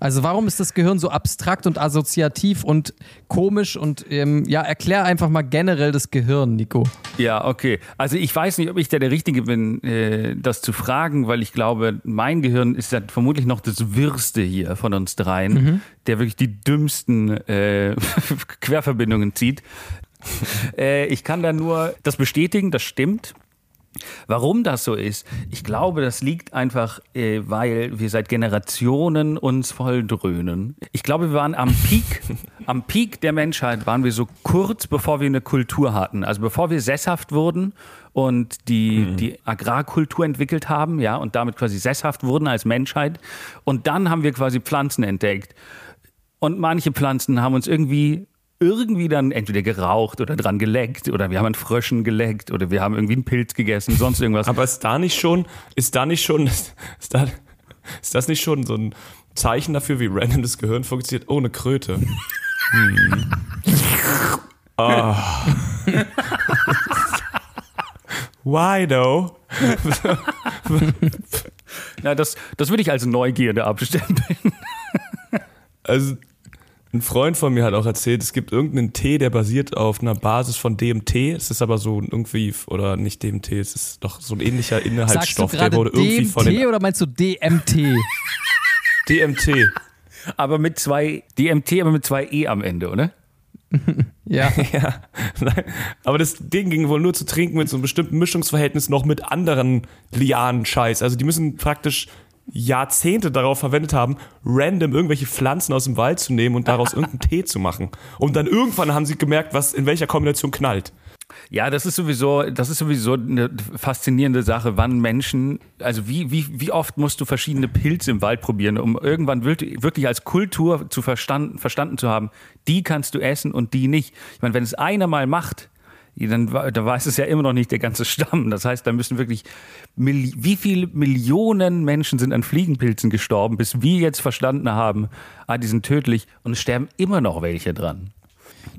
Also warum ist das Gehirn so abstrakt und assoziativ und komisch und ähm, ja, erklär einfach mal generell das Gehirn, Nico. Ja, okay. Also ich weiß nicht, ob ich da der Richtige bin, äh, das zu fragen, weil ich glaube, mein Gehirn ist ja vermutlich noch das Wirste hier von uns dreien, der wirklich die dümmsten äh, <laughs> Querverbindungen zieht. äh, ich kann da nur das bestätigen, das stimmt. Warum das so ist? Ich glaube, das liegt einfach, äh, weil wir seit Generationen uns voll dröhnen. Ich glaube, wir waren am Peak, <laughs> am Peak der Menschheit waren wir so kurz bevor wir eine Kultur hatten. Also bevor wir sesshaft wurden und die, die Agrarkultur entwickelt haben, ja, und damit quasi sesshaft wurden als Menschheit. Und dann haben wir quasi Pflanzen entdeckt. Und manche Pflanzen haben uns irgendwie irgendwie dann entweder geraucht oder dran geleckt oder wir haben an Fröschen geleckt oder wir haben irgendwie einen Pilz gegessen, sonst irgendwas. Aber ist da nicht schon, ist da nicht schon, <laughs> ist, da, ist das nicht schon so ein Zeichen dafür, wie random das Gehirn funktioniert? Ohne Kröte. Hm. Ah. Why though? Ja, das, das würde ich als Neugierde abstempeln. Also, ein Freund von mir hat auch erzählt, es gibt irgendeinen Tee, der basiert auf einer Basis von DMT. Es ist aber so irgendwie, oder nicht DMT, es ist doch so ein ähnlicher Sagst du Inhaltsstoff, der gerade wurde irgendwie von DMT oder meinst du DMT? <laughs> DMT. Aber mit zwei, DMT, aber mit zwei E am Ende, oder? <laughs> ja. <laughs> Ja, nein. Aber das Ding ging wohl nur zu trinken mit so einem bestimmten Mischungsverhältnis noch mit anderen Lianen-Scheiß. Also die müssen praktisch Jahrzehnte darauf verwendet haben, random irgendwelche Pflanzen aus dem Wald zu nehmen und daraus <laughs> irgendeinen Tee zu machen. Und dann irgendwann haben sie gemerkt, was in welcher Kombination knallt. Ja, das ist sowieso, das ist sowieso eine faszinierende Sache, wann Menschen, also wie, wie, wie oft musst du verschiedene Pilze im Wald probieren, um irgendwann wirklich, als Kultur zu verstanden, verstanden zu haben, die kannst du essen und die nicht. Ich meine, wenn es einer mal macht, dann, da weiß es ja immer noch nicht der ganze Stamm. Das heißt, da müssen wirklich, wie viele Millionen Menschen sind an Fliegenpilzen gestorben, bis wir jetzt verstanden haben, ah, die sind tödlich und es sterben immer noch welche dran.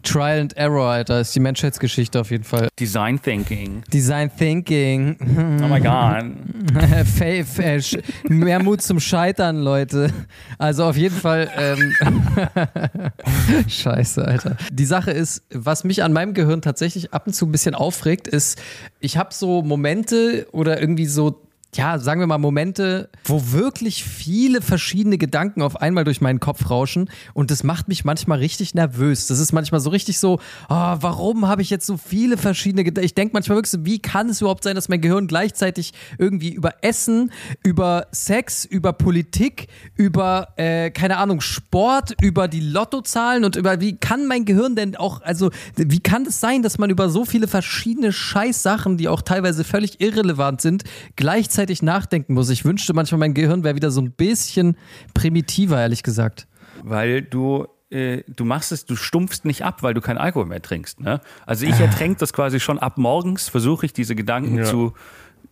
Trial and Error, Alter, ist die Menschheitsgeschichte auf jeden Fall. Design Thinking. Design Thinking. Oh my God. Faith, äh, mehr Mut zum Scheitern, Leute. Also auf jeden Fall. Ähm, <laughs> Scheiße, Alter. Die Sache ist, was mich an meinem Gehirn tatsächlich ab und zu ein bisschen aufregt, ist, ich habe so Momente oder irgendwie so. Ja, sagen wir mal Momente, wo wirklich viele verschiedene Gedanken auf einmal durch meinen Kopf rauschen und das macht mich manchmal richtig nervös. Das ist manchmal so richtig so, oh, warum habe ich jetzt so viele verschiedene Gedanken? Ich denke manchmal wirklich so, wie kann es überhaupt sein, dass mein Gehirn gleichzeitig irgendwie über Essen, über Sex, über Politik, über, äh, keine Ahnung, Sport, über die Lottozahlen und über, wie kann mein Gehirn denn auch, also, wie kann es sein, dass man über so viele verschiedene Scheißsachen, die auch teilweise völlig irrelevant sind, gleichzeitig nachdenken muss? Ich wünschte manchmal, mein Gehirn wäre wieder so ein bisschen primitiver, ehrlich gesagt. Weil du, äh, du machst es, du stumpfst nicht ab, weil du keinen Alkohol mehr trinkst. Ne? Also ich ertränke das quasi schon ab morgens, versuche ich diese Gedanken Ja. zu,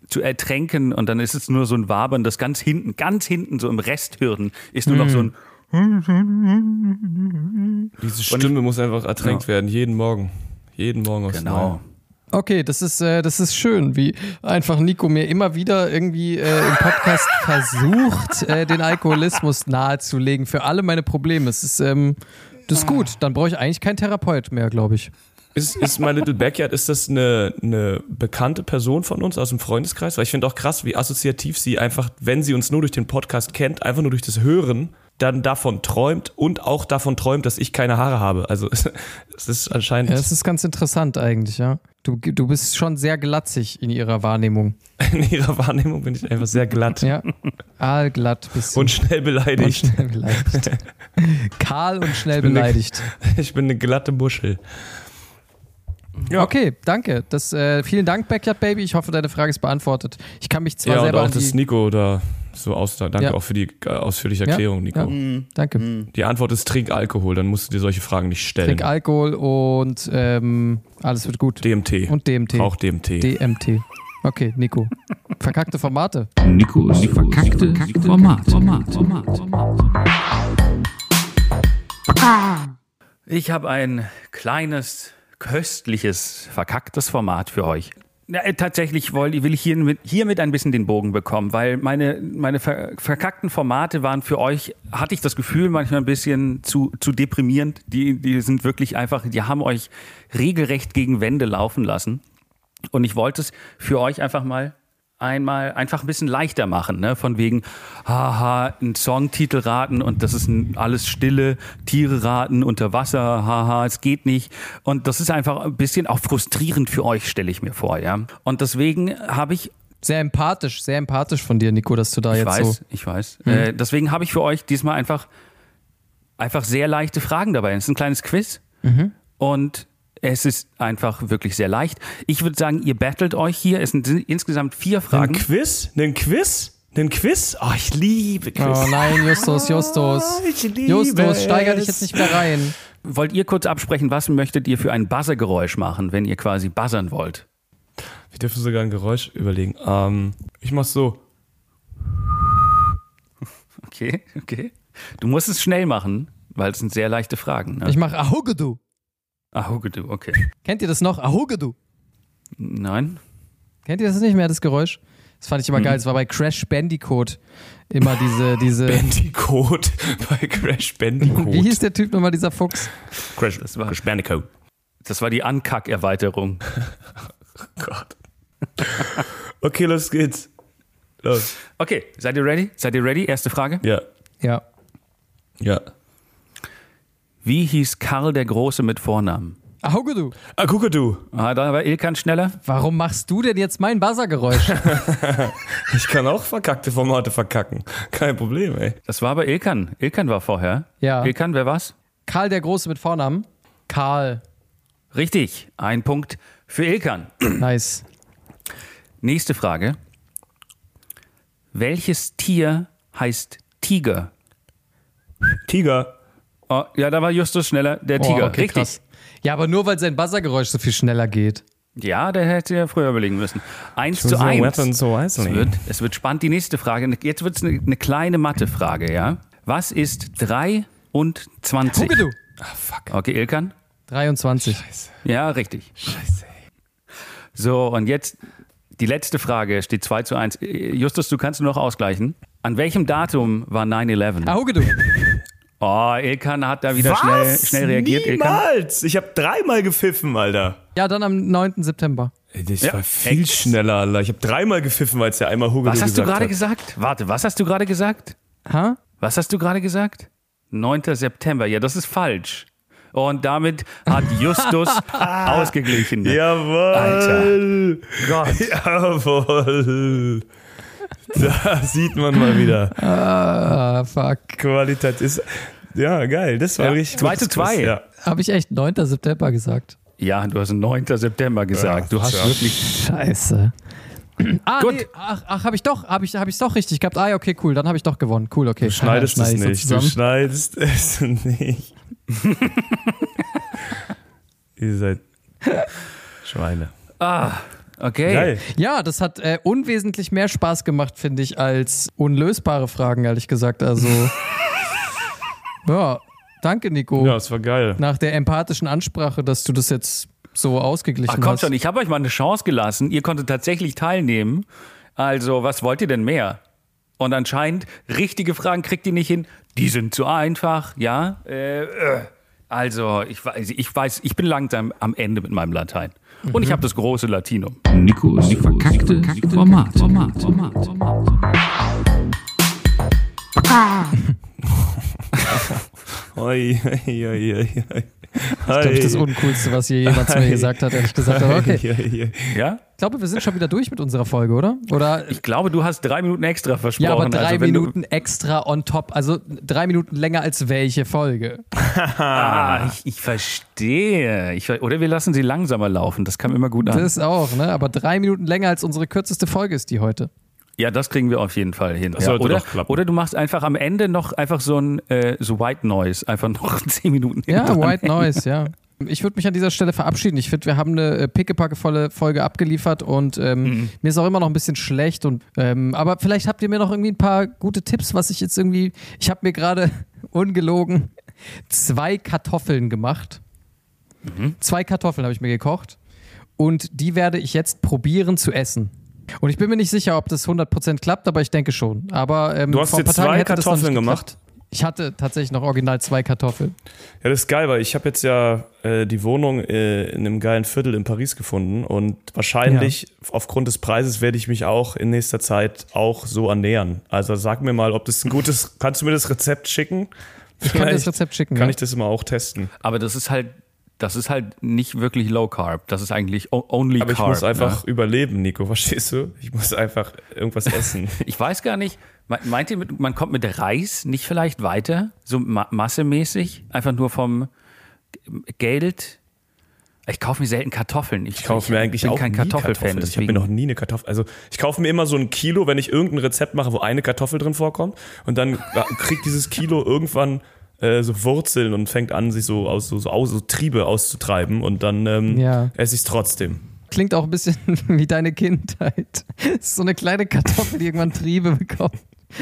zu ertränken und dann ist es nur so ein Wabern, das ganz hinten, ganz hinten, so im Resthirn, ist nur noch so ein Diese Stimme muss einfach ertränkt werden, jeden Morgen. Jeden Morgen aufs Genau. Neue. Okay, das ist, äh, das ist schön, wie einfach Nico mir immer wieder irgendwie äh, im Podcast <laughs> versucht, äh, den Alkoholismus nahezulegen für alle meine Probleme. Es ist, ähm, das ist gut. Dann brauche ich eigentlich keinen Therapeut mehr, glaube ich. Ist, ist My Little Backyard, ist das eine, eine bekannte Person von uns aus dem Freundeskreis? Weil ich finde auch krass, wie assoziativ sie einfach, wenn sie uns nur durch den Podcast kennt, einfach nur durch das Hören, dann davon träumt und auch davon träumt, dass ich keine Haare habe. Also <laughs> es, ist anscheinend Ja, das ist ganz interessant eigentlich, ja. Du, du bist schon sehr glatzig in ihrer Wahrnehmung. <laughs> in ihrer Wahrnehmung bin ich einfach sehr glatt Ja. Aalglatt bist du. und schnell Und beleidigt. schnell beleidigt. Kahl und schnell eine- beleidigt. <laughs> Ich bin eine glatte Muschel. Okay, danke. Das, äh, vielen Dank, Backyard Baby. Ich hoffe, deine Frage ist beantwortet. Ich kann mich zwar Ja, und selber auch an das Nico da so aus. Danke Ja. auch für die äh, ausführliche Erklärung, Nico. ja. Danke. Die Antwort ist trink Alkohol, dann musst du dir solche Fragen nicht stellen. Trink Alkohol und ähm, alles wird gut. DMT. Und DMT. Rauch DMT. DMT. Okay, Nico. Verkackte Formate. Nikos verkackte Format. Format. Format. Ich habe ein kleines, köstliches, verkacktes Format für euch. Ja, äh, tatsächlich woll- will ich hiermit, hiermit ein bisschen den Bogen bekommen, weil meine, meine ver verkackten Formate waren für euch, hatte ich das Gefühl, manchmal ein bisschen zu, zu deprimierend. Die, die sind wirklich einfach, die haben euch regelrecht gegen Wände laufen lassen. Und ich wollte es für euch einfach mal einmal einfach ein bisschen leichter machen, ne? Von wegen, haha, ein Songtitel raten und das ist ein, alles Stille, Tiere raten, unter Wasser, haha, es geht nicht. Und das ist einfach ein bisschen auch frustrierend für euch, stelle ich mir vor, ja. Und deswegen habe ich Sehr empathisch, sehr empathisch von dir, Nico, dass du da ich jetzt weiß, so. ich weiß. Äh, deswegen habe ich für euch diesmal einfach, einfach sehr leichte Fragen dabei. Es ist ein kleines Quiz und es ist einfach wirklich sehr leicht. Ich würde sagen, ihr battelt euch hier. Es sind insgesamt vier Ein Fragen. Quiz? Ein Quiz? Ein Quiz? Oh, ich liebe Quiz. Oh nein, Justus, Justus. ich liebe Justus, steiger dich jetzt nicht wieder rein. Wollt ihr kurz absprechen, was möchtet ihr für ein Buzzergeräusch machen, wenn ihr quasi buzzern wollt? Wir dürfen sogar ein Geräusch überlegen. Ähm, ich mach's so. Okay, okay. Du musst es schnell machen, weil es sind sehr leichte Fragen. Ne? Ich mach. Ah, Hugedu, okay. Kennt ihr das noch? Ahugedu. Nein? Kennt ihr das nicht mehr, das Geräusch? Das fand ich immer geil. Das war bei Crash Bandicoot immer diese, <laughs> diese. Bandicoot <laughs> bei Crash Bandicoot. Wie hieß der Typ nochmal, dieser Fuchs? Crash, Das war- Crash Bandicoot. Das war die Ankack-Erweiterung. <laughs> Gott. Okay, los geht's. Los. Okay, seid ihr ready? Seid ihr ready? Erste Frage. Ja. Ja. Ja. Wie hieß Karl der Große mit Vornamen? Ahugedu. Ah, gucke du. Ah, da war Ilkan schneller. Warum machst du denn jetzt mein Buzzergeräusch? <laughs> Ich kann auch verkackte Formate verkacken. Kein Problem, ey. Das war aber Ilkan. Ilkan war vorher. Ja. Ilkan, wer war's? Karl der Große mit Vornamen? Karl. Richtig. Ein Punkt für Ilkan. <clears throat> Nice. Nächste Frage. Welches Tier heißt Tiger? Tiger. Oh, ja, da war Justus schneller. Der Tiger. Oh, okay, Richtig. krass. Ja, aber nur weil sein Buzzergeräusch so viel schneller geht. Ja, der hätte ja früher überlegen müssen. Eins zu eins. so Es wird, es wird spannend. Die nächste Frage. Jetzt wird es eine, eine kleine Mathefrage, ja? Was ist 3 und 20? Gucke du. Okay, Ilkan? 23. Ja, richtig. Scheiße. So, und jetzt die letzte Frage. Steht 2 zu 1. Justus, du kannst nur noch ausgleichen. An welchem Datum war 9-11? Ah, Huge du. Oh, Ilkan hat da wieder schnell, schnell reagiert. Ilkan. Niemals! Ich habe dreimal gepfiffen, Alter. Ja, dann am 9. September. Das Ja, war viel echt? schneller, Alter. Ich habe dreimal gepfiffen, weil es ja einmal Hugo Was hast du gerade gesagt? Warte, was hast du gerade gesagt? Ha? Was hast du gerade gesagt? 9. September. Ja, das ist falsch. Und damit hat <laughs> Justus ausgeglichen. Jawohl! Gott. Jawohl! Da sieht man mal wieder. Ah, fuck. Qualität ist. Ja, geil. Das war Ja, richtig. zwei zu gutes zwei. Quiz, Ja. Habe ich echt 9. September gesagt? Ja, du hast 9. September gesagt. Ja, du hast tja. wirklich. Scheiße. Ah, Gut. Nee, ach, ach habe ich doch, habe ich, hab ich's doch richtig gehabt. Ah, ja, okay, cool, dann habe ich doch gewonnen. Cool, okay. Du schneidest Schneid es ich so nicht. Du schneidest es <laughs> nicht. <laughs> Ihr seid Schweine. Ah, okay. Geil. Ja, das hat äh, unwesentlich mehr Spaß gemacht, finde ich, als unlösbare Fragen, ehrlich gesagt. Also, <laughs> ja, danke, Nico. Ja, es war geil. Nach der empathischen Ansprache, dass du das jetzt so ausgeglichen Ach komm hast. schon, ich habe euch mal eine Chance gelassen. Ihr konntet tatsächlich teilnehmen. Also, was wollt ihr denn mehr? Und anscheinend, richtige Fragen kriegt ihr nicht hin. Die sind zu einfach, ja? Äh, äh. Also, ich weiß, ich weiß, ich bin langsam am Ende mit meinem Latein. Und ich habe das große Latinum. Nikos verkackte Format. Format. Format. Format. <laughs> Oi, oi, oi, oi, oi. glaube ich, das Uncoolste, was je jemand zu mir gesagt hat, ehrlich gesagt. Aber okay. Ja? Ich glaube, wir sind schon wieder durch mit unserer Folge, oder? Oder Ich glaube, du hast drei Minuten extra versprochen. ja, aber drei also, Minuten extra on top. Also drei Minuten länger als welche Folge? Ah, ich, ich verstehe. Ich, oder wir lassen sie langsamer laufen. Das kam immer gut an. Das auch, ne? Aber drei Minuten länger als unsere kürzeste Folge ist die heute. Ja, das kriegen wir auf jeden Fall hin. Das ja, oder, doch klappen. oder du machst einfach am Ende noch einfach so ein äh, so White Noise, einfach noch <laughs> zehn Minuten Ja. White Noise, ja. <laughs> Ich würde mich an dieser Stelle verabschieden. Ich finde, wir haben eine äh, pickepackevolle Folge abgeliefert und ähm, Mhm. mir ist auch immer noch ein bisschen schlecht. Und, ähm, aber vielleicht habt ihr mir noch irgendwie ein paar gute Tipps, was ich jetzt irgendwie. Ich habe mir gerade <laughs> ungelogen zwei Kartoffeln gemacht. Mhm. Zwei Kartoffeln habe ich mir gekocht und die werde ich jetzt probieren zu essen. Und ich bin mir nicht sicher, ob das 100% klappt, aber ich denke schon. Aber ähm, Du hast jetzt zwei Kartoffeln gemacht? Ich hatte tatsächlich noch original zwei Kartoffeln. Ja, das ist geil, weil ich habe jetzt ja äh, die Wohnung äh, in einem geilen Viertel in Paris gefunden und wahrscheinlich aufgrund des Preises werde ich mich auch in nächster Zeit auch so ernähren. Also sag mir mal, ob das ein gutes, kannst du mir das Rezept schicken? Ich kann dir das Vielleicht Rezept schicken. Kann ja. ich das immer auch testen. Aber das ist halt, das ist halt nicht wirklich Low Carb. Das ist eigentlich Only Aber ich Carb. muss einfach Ne? überleben, Nico, <laughs> verstehst du? Ich muss einfach irgendwas essen. <laughs> Ich weiß gar nicht. me- Meint ihr, man kommt mit Reis nicht vielleicht weiter, so ma massemäßig, einfach nur vom Geld? Ich kaufe mir selten Kartoffeln. Ich, Ich kaufe mir eigentlich bin auch kein Kartoffelfan. Ich habe mir noch nie eine Kartoffel. Also ich kaufe mir immer so ein Kilo, wenn ich irgendein Rezept mache, wo eine Kartoffel drin vorkommt. Und dann <laughs> kriegt dieses Kilo irgendwann äh, so Wurzeln und fängt an, sich so aus so, so, aus, so Triebe auszutreiben. Und dann ähm, Ja. esse ich es trotzdem. Klingt auch ein bisschen <laughs> wie deine Kindheit. <laughs> So eine kleine Kartoffel, die irgendwann Triebe bekommt. <laughs>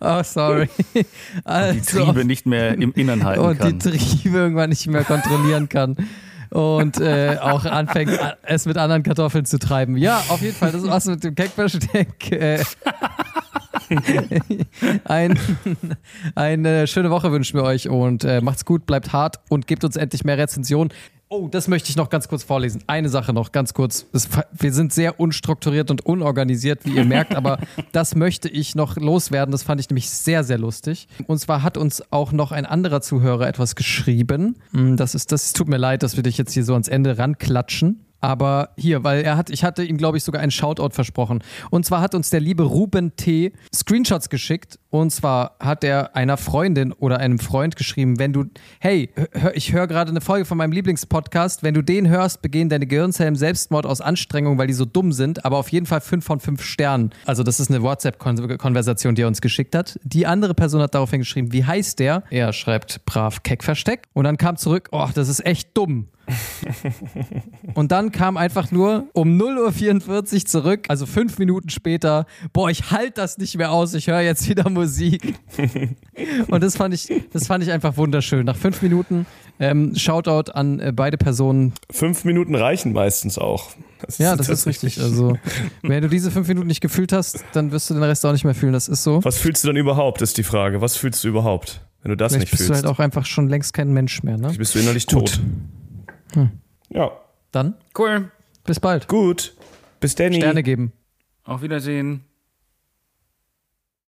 oh, sorry. die Also, Triebe nicht mehr im Innern halten und die kann. Triebe irgendwann nicht mehr kontrollieren kann. Und äh, auch anfängt, es mit anderen Kartoffeln zu treiben. Ja, auf jeden Fall, das war's mit dem Keckversteck. Äh, <laughs> ein, eine schöne Woche wünschen wir euch und äh, macht's gut, bleibt hart und gebt uns endlich mehr Rezensionen. Oh, das möchte ich noch ganz kurz vorlesen. Eine Sache noch, ganz kurz. Das, wir sind sehr unstrukturiert und unorganisiert, wie ihr merkt, aber <laughs> das möchte ich noch loswerden. Das fand ich nämlich sehr, sehr lustig. Und zwar hat uns auch noch ein anderer Zuhörer etwas geschrieben. Hm, Das ist, das tut mir leid, dass wir dich jetzt hier so ans Ende ranklatschen. Aber hier, weil er hat, ich hatte ihm, glaube ich, sogar einen Shoutout versprochen. Und zwar hat uns der liebe Ruben T. Screenshots geschickt Und zwar hat er einer Freundin oder einem Freund geschrieben, wenn du, hey, hör, ich höre gerade eine Folge von meinem Lieblingspodcast, wenn du den hörst, begehen deine Gehirnzellen Selbstmord aus Anstrengung, weil die so dumm sind, aber auf jeden Fall fünf von fünf Sternen. Also das ist eine WhatsApp-Konversation, die er uns geschickt hat. Die andere Person hat daraufhin geschrieben, wie heißt der? Er schreibt brav Keck-Versteck. Und dann kam zurück, oh, das ist echt dumm. <laughs> Und dann kam einfach nur um 0.44 Uhr zurück, also fünf Minuten später, boah, ich halte das nicht mehr aus, ich höre jetzt wieder Musik. <laughs> Und das fand ich, das fand ich einfach wunderschön. Nach fünf Minuten, ähm, Shoutout an äh, beide Personen. Fünf Minuten reichen meistens auch. Das Ja, das ist richtig. Also, wenn du diese fünf Minuten nicht gefühlt hast, dann wirst du den Rest auch nicht mehr fühlen. Das ist so. Was fühlst du dann überhaupt, ist die Frage. Was fühlst du überhaupt, wenn du das Vielleicht nicht bist fühlst? du halt auch einfach schon längst kein Mensch mehr, ne? Vielleicht bist du innerlich Gut. tot. Ja, Dann, Cool. bis bald. gut. Bis Danny. Sterne geben. Auf Wiedersehen.